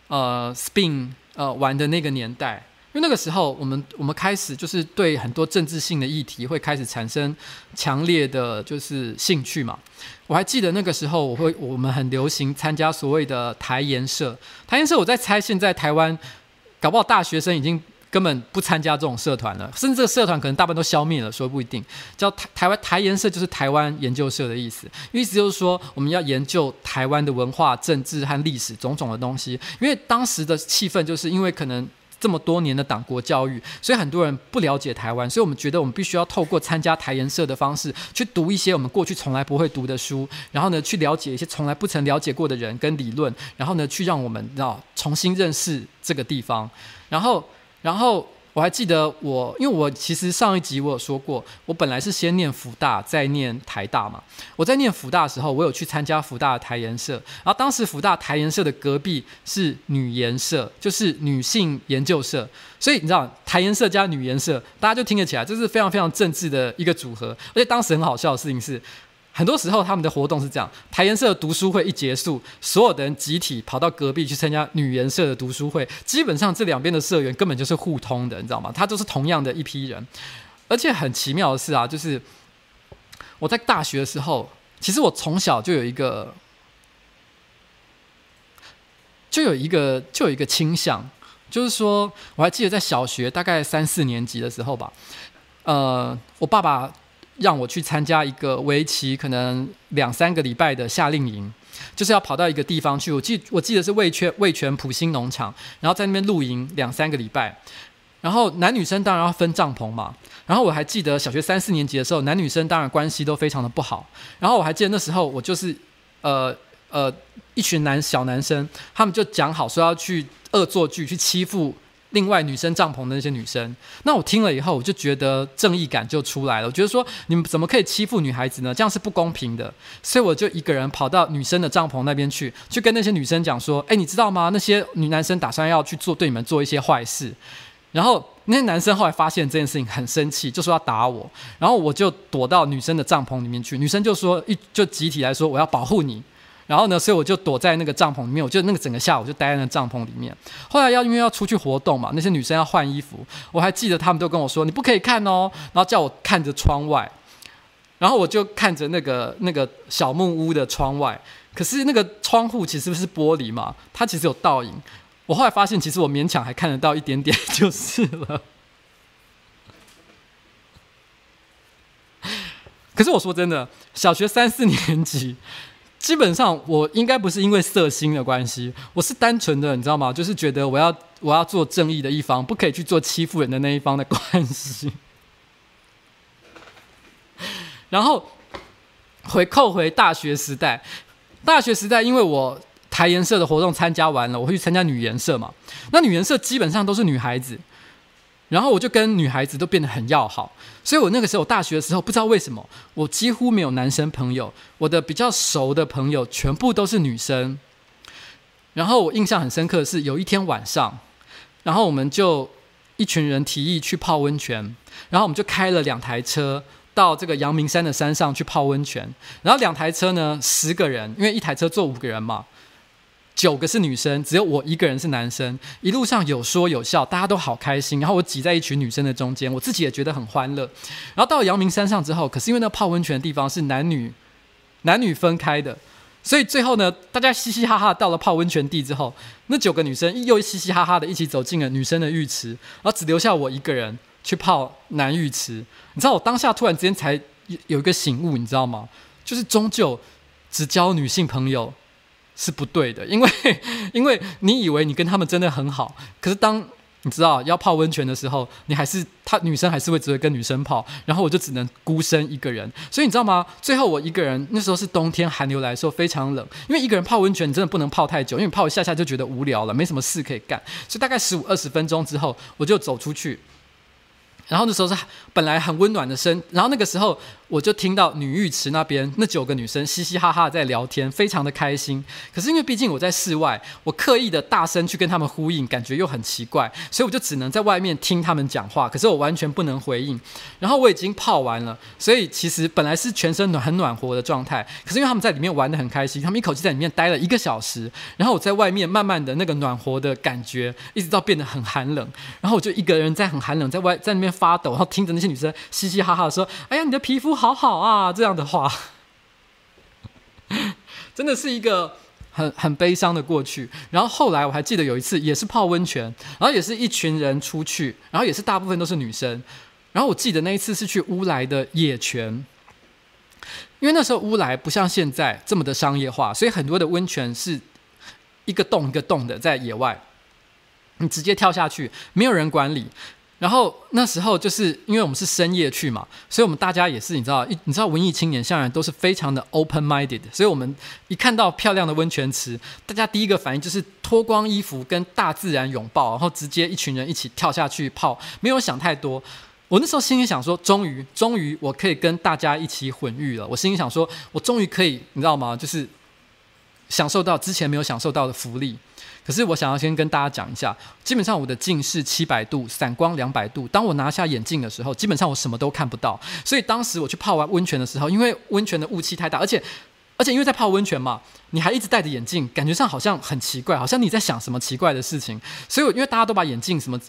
A: 呃 Spin 呃玩的那个年代，因为那个时候我们我们开始就是对很多政治性的议题会开始产生强烈的就是兴趣嘛。我还记得那个时候，我会我们很流行参加所谓的台研社。台研社，我在猜，现在台湾搞不好大学生已经。根本不参加这种社团了，甚至这个社团可能大半都消灭了，说不一定。叫台台湾台研社就是台湾研究社的意思，意思就是说我们要研究台湾的文化、政治和历史种种的东西。因为当时的气氛就是因为可能这么多年的党国教育，所以很多人不了解台湾，所以我们觉得我们必须要透过参加台研社的方式去读一些我们过去从来不会读的书，然后呢去了解一些从来不曾了解过的人跟理论，然后呢去让我们要重新认识这个地方，然后。然后我还记得我，因为我其实上一集我有说过，我本来是先念福大，再念台大嘛。我在念福大的时候，我有去参加福大的台研社，然后当时福大台研社的隔壁是女研社，就是女性研究社，所以你知道台研社加女研社，大家就听得起来，这是非常非常政治的一个组合。而且当时很好笑的事情是。很多时候他们的活动是这样：台研社读书会一结束，所有的人集体跑到隔壁去参加女研社的读书会。基本上这两边的社员根本就是互通的，你知道吗？他都是同样的一批人。而且很奇妙的是啊，就是我在大学的时候，其实我从小就有一个，就有一个，就有一个倾向，就是说，我还记得在小学大概三四年级的时候吧，呃，我爸爸。让我去参加一个为期可能两三个礼拜的夏令营，就是要跑到一个地方去。我记我记得是味全味全埔心农场，然后在那边露营两三个礼拜。然后男女生当然要分帐篷嘛。然后我还记得小学三四年级的时候，男女生当然关系都非常的不好。然后我还记得那时候我就是呃呃一群男小男生，他们就讲好说要去恶作剧去欺负。另外，女生帐篷的那些女生，那我听了以后，我就觉得正义感就出来了。我觉得说，你们怎么可以欺负女孩子呢？这样是不公平的。所以我就一个人跑到女生的帐篷那边去，去跟那些女生讲说：“哎，你知道吗？那些女男生打算要去做对你们做一些坏事。”然后那些男生后来发现这件事情很生气，就说要打我。然后我就躲到女生的帐篷里面去，女生就说一就集体来说：“我要保护你。”然后呢，所以我就躲在那个帐篷里面，我就那个整个下午就待在那帐篷里面。后来要因为要出去活动嘛，那些女生要换衣服，我还记得他们都跟我说：“你不可以看哦。”然后叫我看着窗外，然后我就看着那个那个小木屋的窗外。可是那个窗户其实是玻璃嘛，它其实有倒影。我后来发现，其实我勉强还看得到一点点就是了。可是我说真的，小学三四年级。基本上我应该不是因为色心的关系，我是单纯的，你知道吗？就是觉得我要我要做正义的一方，不可以去做欺负人的那一方的关系。然后回扣回大学时代，大学时代因为我台研社的活动参加完了，我会去参加女研社嘛。那女研社基本上都是女孩子。然后我就跟女孩子都变得很要好，所以我那个时候大学的时候，不知道为什么我几乎没有男生朋友，我的比较熟的朋友全部都是女生。然后我印象很深刻的是有一天晚上，然后我们就一群人提议去泡温泉，然后我们就开了两台车到这个阳明山的山上去泡温泉，然后两台车呢，十个人，因为一台车坐五个人嘛。九个是女生，只有我一个人是男生。一路上有说有笑，大家都好开心。然后我挤在一群女生的中间，我自己也觉得很欢乐。然后到了阳明山上之后，可是因为那泡温泉的地方是男女男女分开的，所以最后呢，大家嘻嘻哈哈到了泡温泉地之后，那九个女生又嘻嘻哈哈的一起走进了女生的浴池，然后只留下我一个人去泡男浴池。你知道我当下突然之间才有一个醒悟，你知道吗？就是终究只交女性朋友。是不对的，因为因为你以为你跟他们真的很好，可是当你知道要泡温泉的时候，你还是他女生还是会只会跟女生泡，然后我就只能孤身一个人。所以你知道吗？最后我一个人，那时候是冬天，寒流来的时候非常冷，因为一个人泡温泉你真的不能泡太久，因为你泡一下下就觉得无聊了，没什么事可以干。所以大概十五二十分钟之后，我就走出去。然后那时候是本来很温暖的身，然后那个时候我就听到女浴池那边那九个女生嘻嘻哈哈在聊天，非常的开心。可是因为毕竟我在室外，我刻意的大声去跟他们呼应，感觉又很奇怪，所以我就只能在外面听他们讲话。可是我完全不能回应。然后我已经泡完了，所以其实本来是全身暖很暖和的状态。可是因为他们在里面玩得很开心，他们一口气在里面待了一个小时。然后我在外面慢慢的那个暖和的感觉，一直到变得很寒冷。然后我就一个人在很寒冷，在外在那边。发抖，然后听着那些女生嘻嘻哈哈的说：“哎呀，你的皮肤好好啊！”这样的话，真的是一个很很悲伤的过去。然后后来我还记得有一次也是泡温泉，然后也是一群人出去，然后也是大部分都是女生。然后我记得那一次是去乌来的野泉，因为那时候乌来不像现在这么的商业化，所以很多的温泉是一个洞一个洞的在野外，你直接跳下去，没有人管理。然后那时候就是因为我们是深夜去嘛，所以我们大家也是你知道，你知道文艺青年向来都是非常的 open minded，所以我们一看到漂亮的温泉池，大家第一个反应就是脱光衣服跟大自然拥抱，然后直接一群人一起跳下去泡，没有想太多。我那时候心里想说，终于终于我可以跟大家一起混浴了。我心里想说，我终于可以你知道吗？就是享受到之前没有享受到的福利。可是我想要先跟大家讲一下，基本上我的近视七百度，散光两百度。当我拿下眼镜的时候，基本上我什么都看不到。所以当时我去泡完温泉的时候，因为温泉的雾气太大，而且而且因为在泡温泉嘛，你还一直戴着眼镜，感觉上好像很奇怪，好像你在想什么奇怪的事情。所以我因为大家都把眼镜什么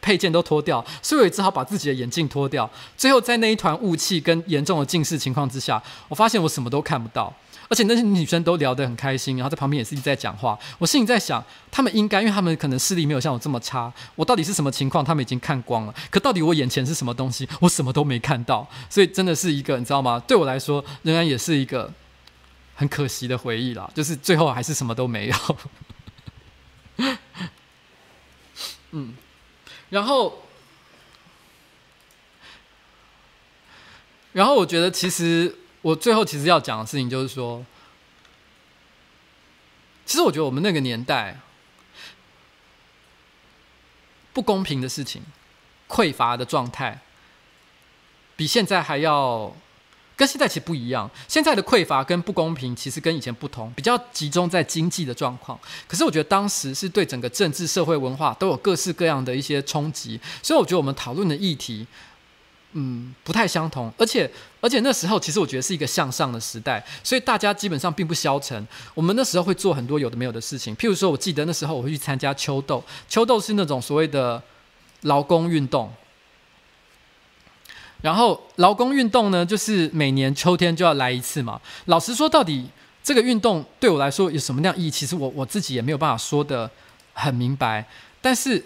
A: 配件都脱掉，所以我也只好把自己的眼镜脱掉。最后在那一团雾气跟严重的近视情况之下，我发现我什么都看不到。而且那些女生都聊得很开心，然后在旁边也是一直在讲话。我心里在想，他们应该，因为他们可能视力没有像我这么差。我到底是什么情况？他们已经看光了。可到底我眼前是什么东西？我什么都没看到。所以真的是一个，你知道吗？对我来说，仍然也是一个很可惜的回忆啦。就是最后还是什么都没有。嗯，然后，然后我觉得其实。我最后其实要讲的事情就是说，其实我觉得我们那个年代不公平的事情、匮乏的状态，比现在还要跟现在其实不一样。现在的匮乏跟不公平其实跟以前不同，比较集中在经济的状况。可是我觉得当时是对整个政治、社会、文化都有各式各样的一些冲击，所以我觉得我们讨论的议题。嗯，不太相同，而且而且那时候其实我觉得是一个向上的时代，所以大家基本上并不消沉。我们那时候会做很多有的没有的事情，譬如说，我记得那时候我会去参加秋斗，秋斗是那种所谓的劳工运动。然后劳工运动呢，就是每年秋天就要来一次嘛。老实说，到底这个运动对我来说有什么样意义？其实我我自己也没有办法说得很明白，但是。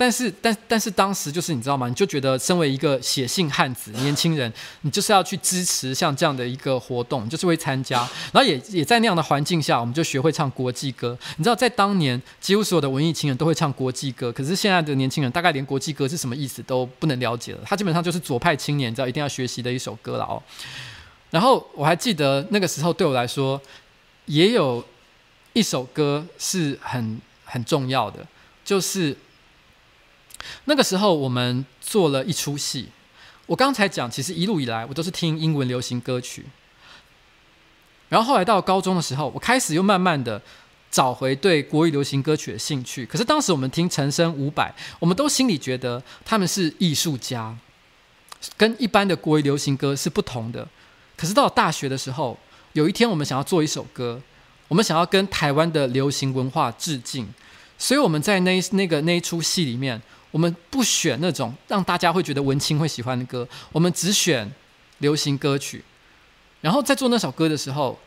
A: 但是，但但是当时就是你知道吗？你就觉得身为一个血性汉子、年轻人，你就是要去支持像这样的一个活动，就是会参加。然后也也在那样的环境下，我们就学会唱国际歌。你知道，在当年，几乎所有的文艺青年都会唱国际歌。可是现在的年轻人，大概连国际歌是什么意思都不能了解了。他基本上就是左派青年，你知道一定要学习的一首歌了哦。然后我还记得那个时候对我来说，也有一首歌是很很重要的，就是。那个时候我们做了一出戏，我刚才讲，其实一路以来我都是听英文流行歌曲，然后后来到高中的时候，我开始又慢慢的找回对国语流行歌曲的兴趣。可是当时我们听陈升、伍佰，我们都心里觉得他们是艺术家，跟一般的国语流行歌是不同的。可是到大学的时候，有一天我们想要做一首歌，我们想要跟台湾的流行文化致敬，所以我们在那那个那一出戏里面。我们不选那种让大家会觉得文青会喜欢的歌，我们只选流行歌曲。然后在做那首歌的时候，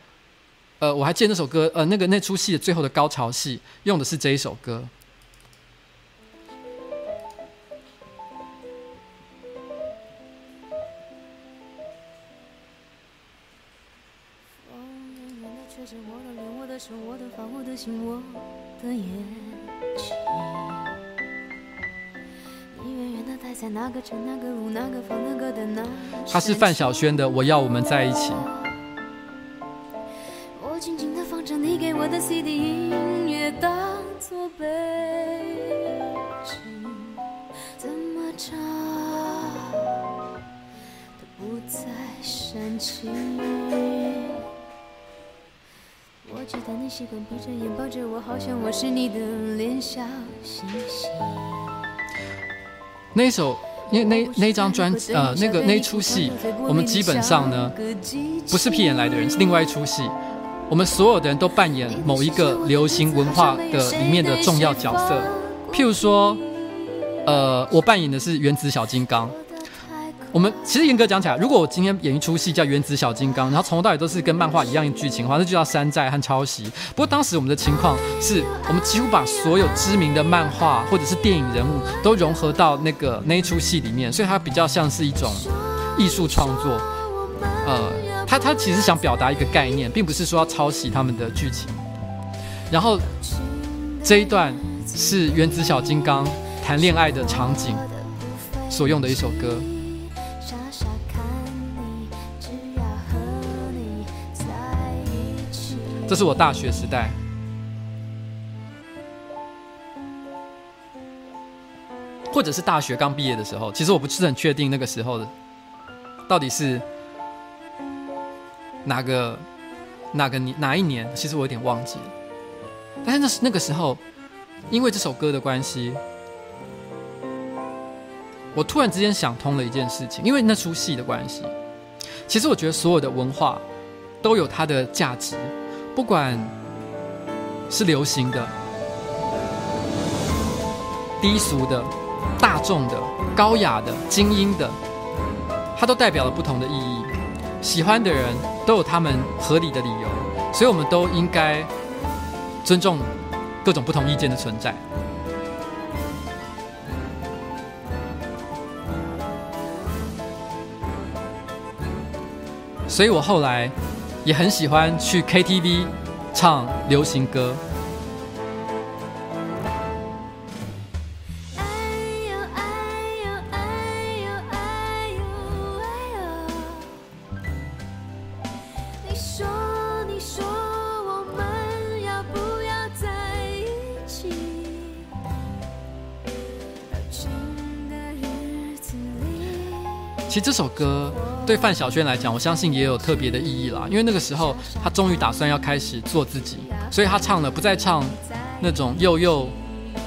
A: 呃，我还记得那首歌，呃，那个那出戏的最后的高潮戏用的是这一首歌。它是范晓萱的《我要我们在一起》。
B: 我静静地放着你给我的 CD 音乐，当作背景，怎么唱都不再煽情。我记得你习惯闭着眼抱着我，好像我是你的脸小星星。
A: 那首，因为那那张专辑，呃，那个那一出戏，我们基本上呢，不是屁眼来的人，是另外一出戏。我们所有的人都扮演某一个流行文化的里面的重要角色。譬如说，呃，我扮演的是原子小金刚。我们其实严格讲起来，如果我今天演一出戏叫《原子小金刚》，然后从头到尾都是跟漫画一样的剧情的话，那就叫山寨和抄袭。不过当时我们的情况是，我们几乎把所有知名的漫画或者是电影人物都融合到那个那一出戏里面，所以它比较像是一种艺术创作。呃，他他其实想表达一个概念，并不是说要抄袭他们的剧情。然后这一段是《原子小金刚》谈恋爱的场景所用的一首歌。这是我大学时代，或者是大学刚毕业的时候。其实我不是很确定那个时候的到底是哪个哪个年哪一年。其实我有点忘记了。但是那是那个时候，因为这首歌的关系，我突然之间想通了一件事情。因为那出戏的关系，其实我觉得所有的文化都有它的价值。不管是流行的、低俗的、大众的、高雅的、精英的，它都代表了不同的意义。喜欢的人都有他们合理的理由，所以我们都应该尊重各种不同意见的存在。所以我后来。也很喜欢去 KTV 唱流行歌。其实这首歌对范晓萱来讲，我相信也有特别的意义啦。因为那个时候，她终于打算要开始做自己，所以她唱了，不再唱那种幼幼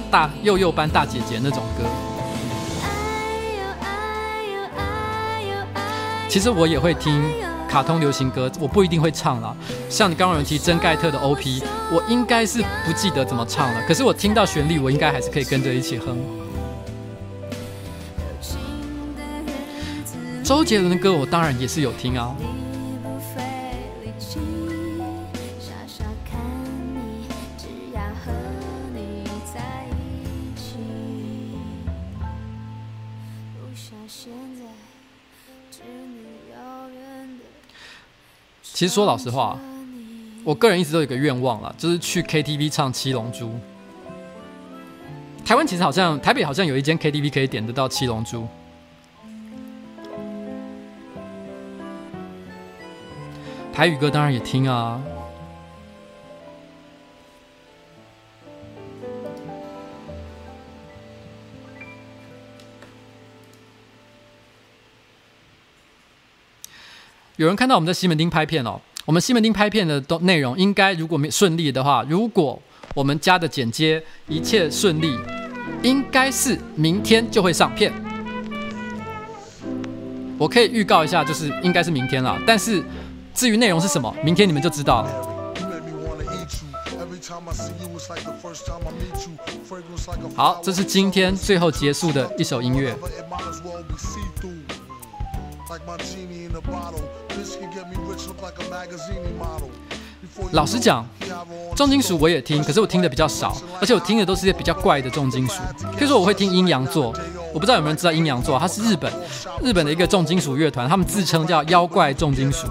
A: 大幼幼班大姐姐那种歌。其实我也会听卡通流行歌，我不一定会唱啦。像你刚刚有提真盖特的 OP，我应该是不记得怎么唱了，可是我听到旋律，我应该还是可以跟着一起哼。周杰伦的歌我当然也是有听啊。其实说老实话，我个人一直都有一个愿望啦，就是去 KTV 唱《七龙珠》。台湾其实好像台北好像有一间 KTV 可以点得到《七龙珠》。台语歌当然也听啊。有人看到我们在西门町拍片哦，我们西门町拍片的都内容应该如果没顺利的话，如果我们家的剪接一切顺利，应该是明天就会上片。我可以预告一下，就是应该是明天了，但是。至于内容是什么，明天你们就知道了。好，这是今天最后结束的一首音乐。老实讲，重金属我也听，可是我听的比较少，而且我听的都是些比较怪的重金属。譬如说，我会听阴阳座，我不知道有没有人知道阴阳座，它是日本日本的一个重金属乐团，他们自称叫妖怪重金属。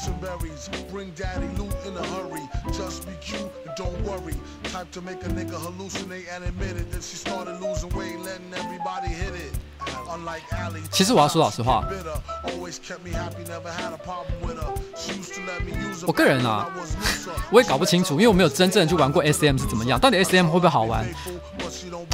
C: some berries. Bring daddy loot in a hurry. Just be cute and don't worry. Time to make a nigga hallucinate and admit it. Then she started losing weight, letting everybody hit it.
A: 其实我要说老实话，我个人啊，我也搞不清楚，因为我没有真正去玩过 SM 是怎么样，到底 SM 会不会好玩，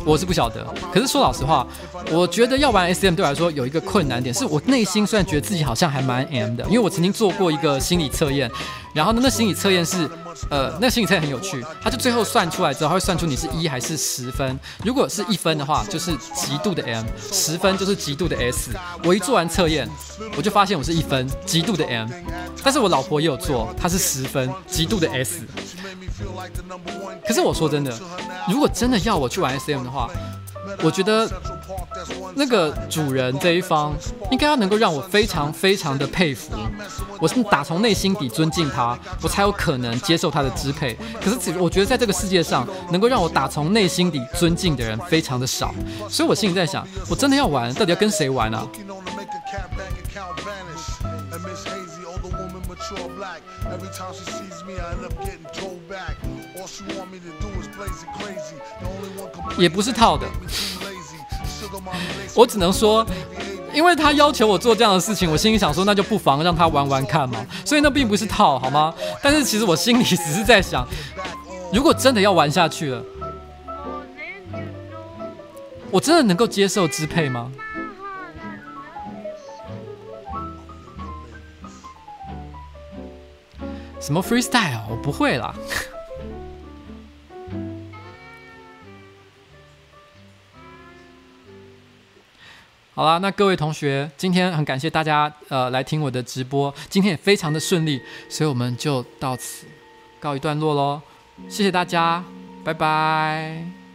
A: 我是不晓得。可是说老实话，我觉得要玩 SM 对我来说有一个困难点，是我内心虽然觉得自己好像还蛮 M 的，因为我曾经做过一个心理测验，然后呢，那心理测验是。呃，那心理测验很有趣，他就最后算出来之后，他会算出你是一还是十分。如果是一分的话，就是极度的 M；十分就是极度的 S。我一做完测验，我就发现我是一分，极度的 M。但是我老婆也有做，她是十分，极度的 S。可是我说真的，如果真的要我去玩 SM 的话，我觉得那个主人这一方应该要能够让我非常非常的佩服，我是打从内心底尊敬他，我才有可能接受他的支配。可是，我觉得在这个世界上，能够让我打从内心底尊敬的人非常的少，所以我心里在想，我真的要玩，到底要跟谁玩啊？也不是套的，我只能说，因为他要求我做这样的事情，我心里想说，那就不妨让他玩玩看嘛。所以那并不是套，好吗？但是其实我心里只是在想，如果真的要玩下去了，我真的能够接受支配吗？什么 freestyle？我不会啦。好啦，那各位同学，今天很感谢大家呃来听我的直播，今天也非常的顺利，所以我们就到此告一段落喽，谢谢大家，拜拜。